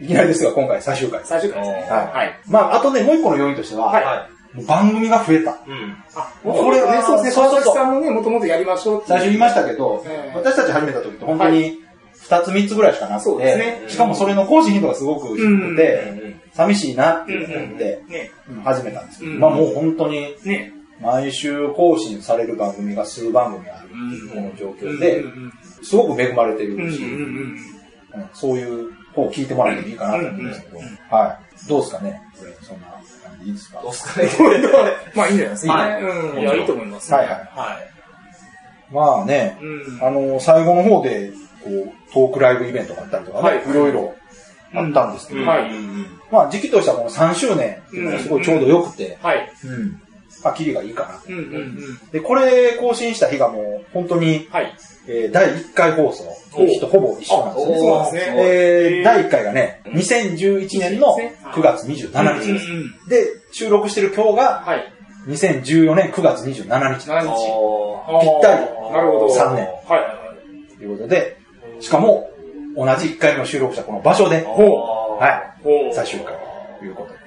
A: いきなりですが、今回最終回。
B: 最終回ですね。
A: はい。まあ、あとね、もう一個の要因としては、はい。番組が増えた。うん。
B: あ、これはね、そうですね、川崎さんもね、もともとやりましょう
A: 最初言いましたけど、私たち始めた時って本当に、二つ三つぐらいしかなくて、しかもそれの更新頻度がすごく低くて、寂しいなって思って始めたんですけど、まあもう本当に、毎週更新される番組が数番組あるこの状況で、すごく恵まれてるし、そういう方を聞いてもらってもいいかなと思うんですけど、はい。どうですかねそんないいですか？
C: どうですかね
B: まあいいんじゃないですか。はい。うん。いや、いいと思います。
A: はいはい。はい。まあね、あの、最後の方で、ここう、トークライブイベントがあったりとかね、いろいろあったんですけど、はい、まあ時期としてはこの3周年っていうのがすごいちょうど良くて、はい。うん。まあ、キリがいいかなと、うんうんうん。で、これ更新した日がもう本当に、はい。えー、第1回放送日とほぼ一緒なんですね。そうなんですね。えー、第1回がね、2011年の9月27日です。で、収録してる今日が、はい。2014年9月27日。7日。ぴったり。なるほど。3年。はい。ということで、しかも、同じ1回目の収録したこの場所で、はい。最終回ということで。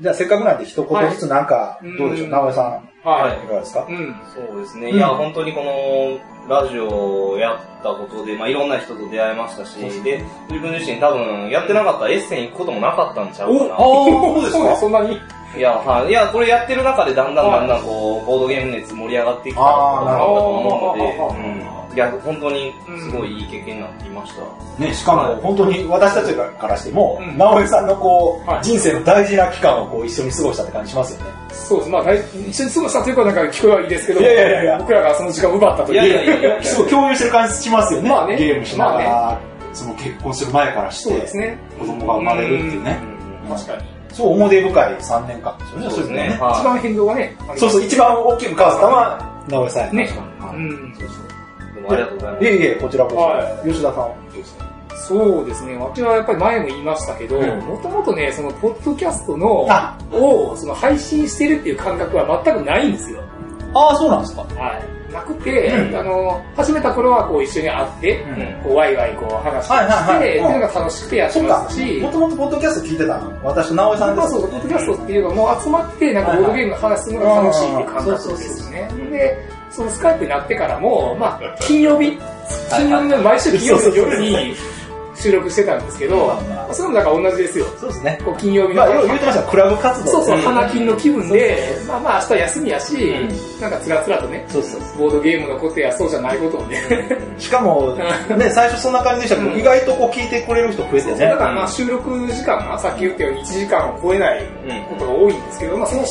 A: じゃあせっかくなんで一言ずつなんか、どうでしょう、直江さん。はい。いかがですか？うん。
C: そうですね。いや、本当にこの、ラジオをやったことで、まあいろんな人と出会いましたし、で、自分自身多分、やってなかったらエッセン行くこともなかったんちゃうかな。ああ、
A: そうですか？そんなに？
C: いや、はい。いや、これやってる中でだんだんだんだんこう、ボードゲーム熱盛り上がってきたのかなと思うので、うん。いや、本当にすごいいい経験になっていました。
A: ね、しかも本当に私たちからしても、直江さんのこう、人生の大事な期間をこう一緒に過ごしたって感じしますよね。
B: そうです。まあ、一緒に過ごしたというか、なんか聞こえはいいですけど、いやいやいや僕らがその時間を奪ったという。いやいや
A: いや、すごい共有してる感じしますよね。まあね。ゲームしながら、その結婚する前からして、そうですね。子供が生まれるっていうね。確かに。そう思い出深い3年間ですよね。そうですね。
B: 一番変動がね。
A: そうそう、一番大きく変わったのは、直江さんね。うん。そうそう。
C: ありがとうございます。いえ
A: いえ、こちらこそ。はい、吉田さん、どうですか
B: そうですね。私はやっぱり前も言いましたけど、もともとね、その、ポッドキャストの、を、その、配信してるっていう感覚は全くないんですよ。
A: ああ、そうなんですか
B: はい。なくて、うん、あの、始めた頃はこう一緒に会って、うん、こうワイワイこう話して、はいはいはい、っていうのが楽しくてやってますし、
A: もともとポッドキャスト聞いてたの私と直江さんです。
B: そうそう、ポッドキャストっていうのも集まって、なんかボードゲームの話するのが楽しいっていう感覚ですよね。で、そのスカイプになってからも、まあ、金曜日、金曜日の、毎週金曜日の夜に、収録してたんですけど、まあ、それもなんか同じですよ。
A: そうですね。
B: こう金曜日の。
A: まあ、言うてましたクラブ活動。
B: そうそう、花金の気分で、まあまあ明日休みやし、なんかつらつらとね、そうそうボードゲームのことやそうじゃないことをね。
A: しかも、ね、最初そんな感じでしたけど、意外とこう聞いてくれる人増えてね。
B: だからまあ収録時間がさっき言ったように1時間を超えないことが多いんですけど、まあその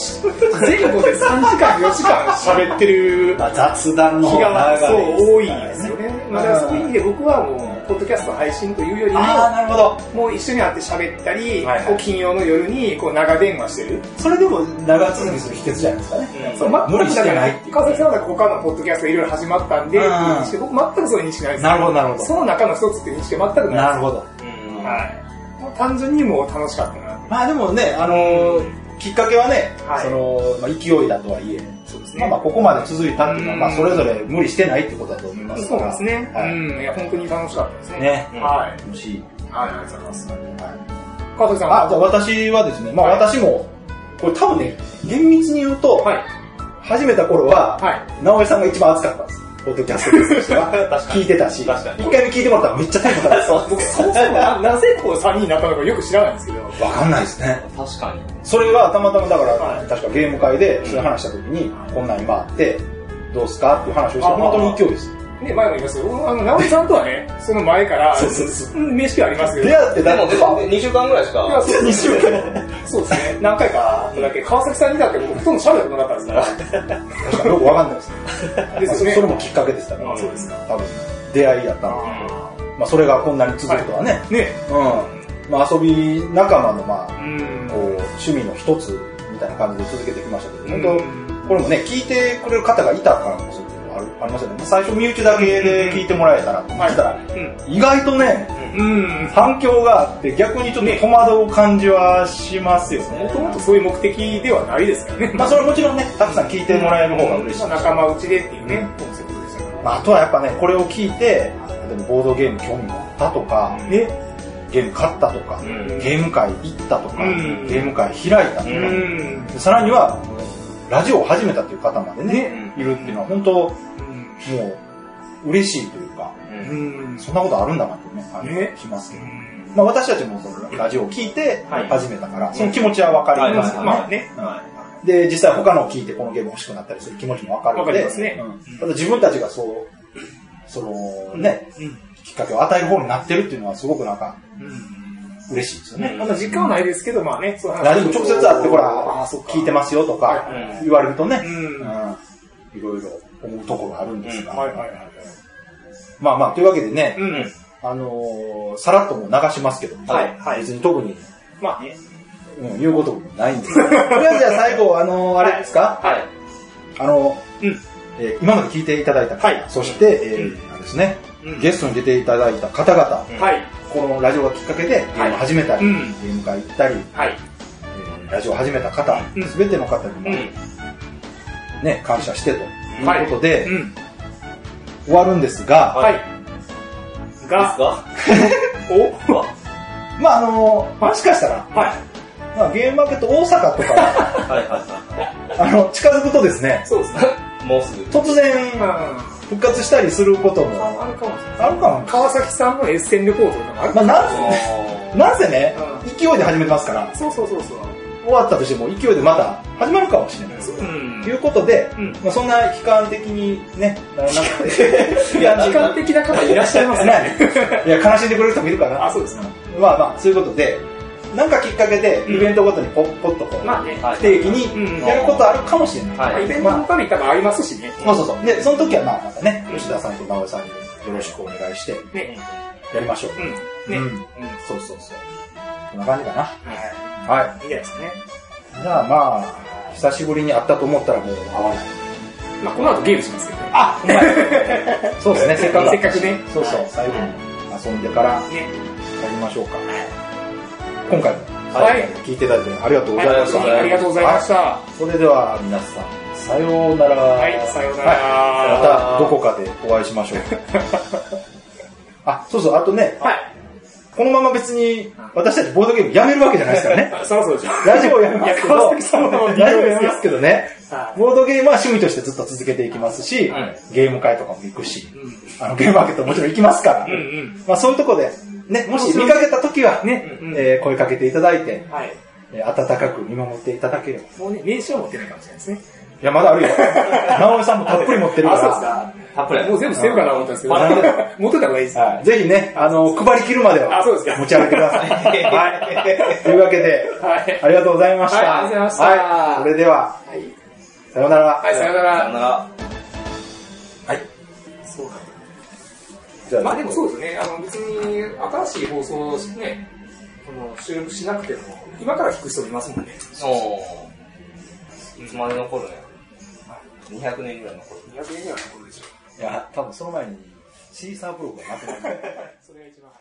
B: 前後で3時間、4時間喋ってる。
A: まあ雑談の方が
B: そう多いんですよね。まあそういう意味で僕はもう、ポッドキャスト配信というよりも、なるほどもう一緒に会って喋ったり、はいはい、こう金曜の夜にこう長電話してる。
A: それでも長続きする秘訣じゃないですかね。うん、そう無理してない
B: 川崎さんは他のポッドキャストいろいろ始まったんで、僕全くそういう認識ないです。
A: なるほど、なるほど。
B: その中の一つって認識は全くない
A: なるほど。
B: はい。単純にも楽しかったな。
A: まあでもね、あのーきっかけはね、はい、その、まあ、勢いだとはいえ、そうですね。まあまあ、ここまで続いたっていうのは、まあ、それぞれ無理してないってことだと思います
B: そうですね。はい。うん。いや、本当に楽しかったですね。
A: ね。
B: は
A: い。楽しい。
B: はい、ありがとうございます。はい。川崎さん
A: あ、じゃあ私はですね、まあ私も、これ多分ね、厳密に言うと、はい。始めた頃は、はい。直江さんが一番熱かったんです。ポッドキャストとしては。聞いてたし、一回目聞いてもらったらめっちゃテンポ高い。
B: 僕、そもそもななぜこう3人になったのかよく知らないんですけど。
A: わかんないですね。
C: 確かに。
A: それはたまたまだから、はい、確かゲーム会でそういう話した時に、こんなん今あって、どうすか？っていう話をして、本当に勢いです。
B: ね、前も言いますよ。あの、直江さんとはね、その前から、そうそうそう。名識ありますけど。
A: 出会ってだ
C: も2週間ぐらいしか。いや、
B: そう、2週間。そうですね。何回かだけ、川崎さんにだって僕ほとんど喋ることなかったですから。
A: よくわかんないですね。ですね。それもきっかけでしたね。
B: あ、そうですか。
A: 多分、出会いやったのまあ、それがこんなに続くとはね。ね。うん。まあ、遊び仲間の、まあ、こう、趣味の一つみたいな感じで続けてきましたけど、本当これもね、聞いてくれる方がいたからこそあるありますよね。最初身内だけで聞いてもらえたらと思ったら、意外とね、うん、反響があって逆にちょっと戸惑う感じはしますよね。
B: もともとそういう目的ではないですからね。
A: まあそれはもちろんね、たくさん聞いてもらえる方が嬉しい。
B: 仲間内でっていうね、コンセプト
A: ですよね。まああとはやっぱね、これを聞いて、でもボードゲーム興味持ったとか、ね、ゲーム買ったとか、ゲーム会行ったとか、ゲーム会開いたとか、さらにはラジオを始めたという方までね、いるっていうのは本当、もう、嬉しいというか、そんなことあるんだなってね、感じしますけど。まあ私たちもそのラジオを聞いて始めたから、その気持ちはわかりますよね。で、実際他のを聞いてこのゲーム欲しくなったりする気持ちもわかるので、ただ自分たちがそう、そのね、きっかけを与える方になってるっていうのはすごくなんか、嬉しいですよね。
B: まだ実感はないですけど、まあね、
A: そういう話。直接会って、ほら、聞いてますよとか言われるとね、いろいろ思うところがあるんですが。はいはいはい。まあまあ、というわけでね、うん、あのー、さらっとも流しますけど、はい、はい、別に特に、まあね、うん、言うこともないんですけど、[LAUGHS] とりあえずじゃあ最後、あのー、あれですか、はい、あの、うん、えー、今まで聞いていただいた方、はい、そして、えー、あれですね、うん、ゲストに出ていただいた方々、はい、このラジオがきっかけでゲーム始めたり、ゲーム会行ったり、ラジオを始めた方、すべての方にも、ね、感謝してということで、終わるんですが、はい。
C: が、[LAUGHS]
A: お？まあ。あのもしかしたら、はい。まあ、ゲームマーケット大阪とか、はいはいはい。あの、近づくとですね、
C: そうですね。もうすぐ。
A: 突然、復活したりすることも
B: あるかもあるかも。川崎さんのエッセンレポートとかもあるかも。
A: まあ、なんせね、勢いで始めてますから。
B: そうそうそうそう。
A: 終わったとしても勢いでまた始まるかもしれないです。と、うん、いうことで、うん、まあ、そんな悲観的にね、ならなく
B: て。[LAUGHS] いや、悲観的な方いらっしゃいますね。[LAUGHS]
A: いや、悲しんでくれる人もいるかな。
B: あ、そうですか。
A: まあまあ、そういうことで、なんかきっかけで、イベントごとにポッポッとこう、まあね、不定期にやることあるかもしれない。
B: はい、イベントのために多分ありますしね。
A: そうそうそう。で、その時はまあ、またね、吉田さんと直江さんによろしくお願いして、ね、やりましょう。うん。ね。うん。そうそうそう。こんな感じかな。
B: はい。はい。いいですね。
A: じゃあまあ、久しぶりに会ったと思ったらもう会わない。
B: まあ、この後ゲームしますけどね。
A: あ、そうですね、せっかく。
B: せっかくね。
A: そうそう、最後に遊んでから、ね、やりましょうか。今回も、はい、聞いていただいてありがとうございました。
B: ありがとうございました。
A: それでは皆さん、さようなら。
B: はい、さようなら。
A: またどこかでお会いしましょう。[LAUGHS] あ、そうそう、あとね、はい。このまま別に、私たちボードゲームやめるわけじゃないですからね。[LAUGHS]
B: そうそう
A: ラジオやめますけど、ラジオやめますけどね、ボードゲームは趣味としてずっと続けていきますし、ゲーム会とかも行くし、あのゲームマーケットもちろん行きますから、まあそういうとこで、ね、もし見かけた時はね、え声かけていただいて、温かく見守っていただければ。
B: もうね、名刺は持ってないかもしれないですね。
A: いや、まだあるよ。[LAUGHS] 直江さんもたっぷり持ってるから。そうです
B: か。たっぷり。もう全部捨てるかな思ったんですけど。持ってた方がいいです
A: はい。ぜひね、あの、配り切るまでは。
B: あ、そうですか。
A: 持ち上げてください。[LAUGHS] はい。というわけで、はい。ありがとうございました。
B: ありがとうございました。
A: はい。それでは、はい。さようなら。
B: はい、さようなら。さようなら。まあでもそうですね。あの、別に、新しい放送をね、この、収録しなくても、今から聞く人もいますもんね。
C: そう。いつまで残るね。200年ぐらい残る。
B: 200年ぐらい残るでしょ。
A: いや、多分その前に、シーサーブログがなくなる。[LAUGHS]
B: それが一番。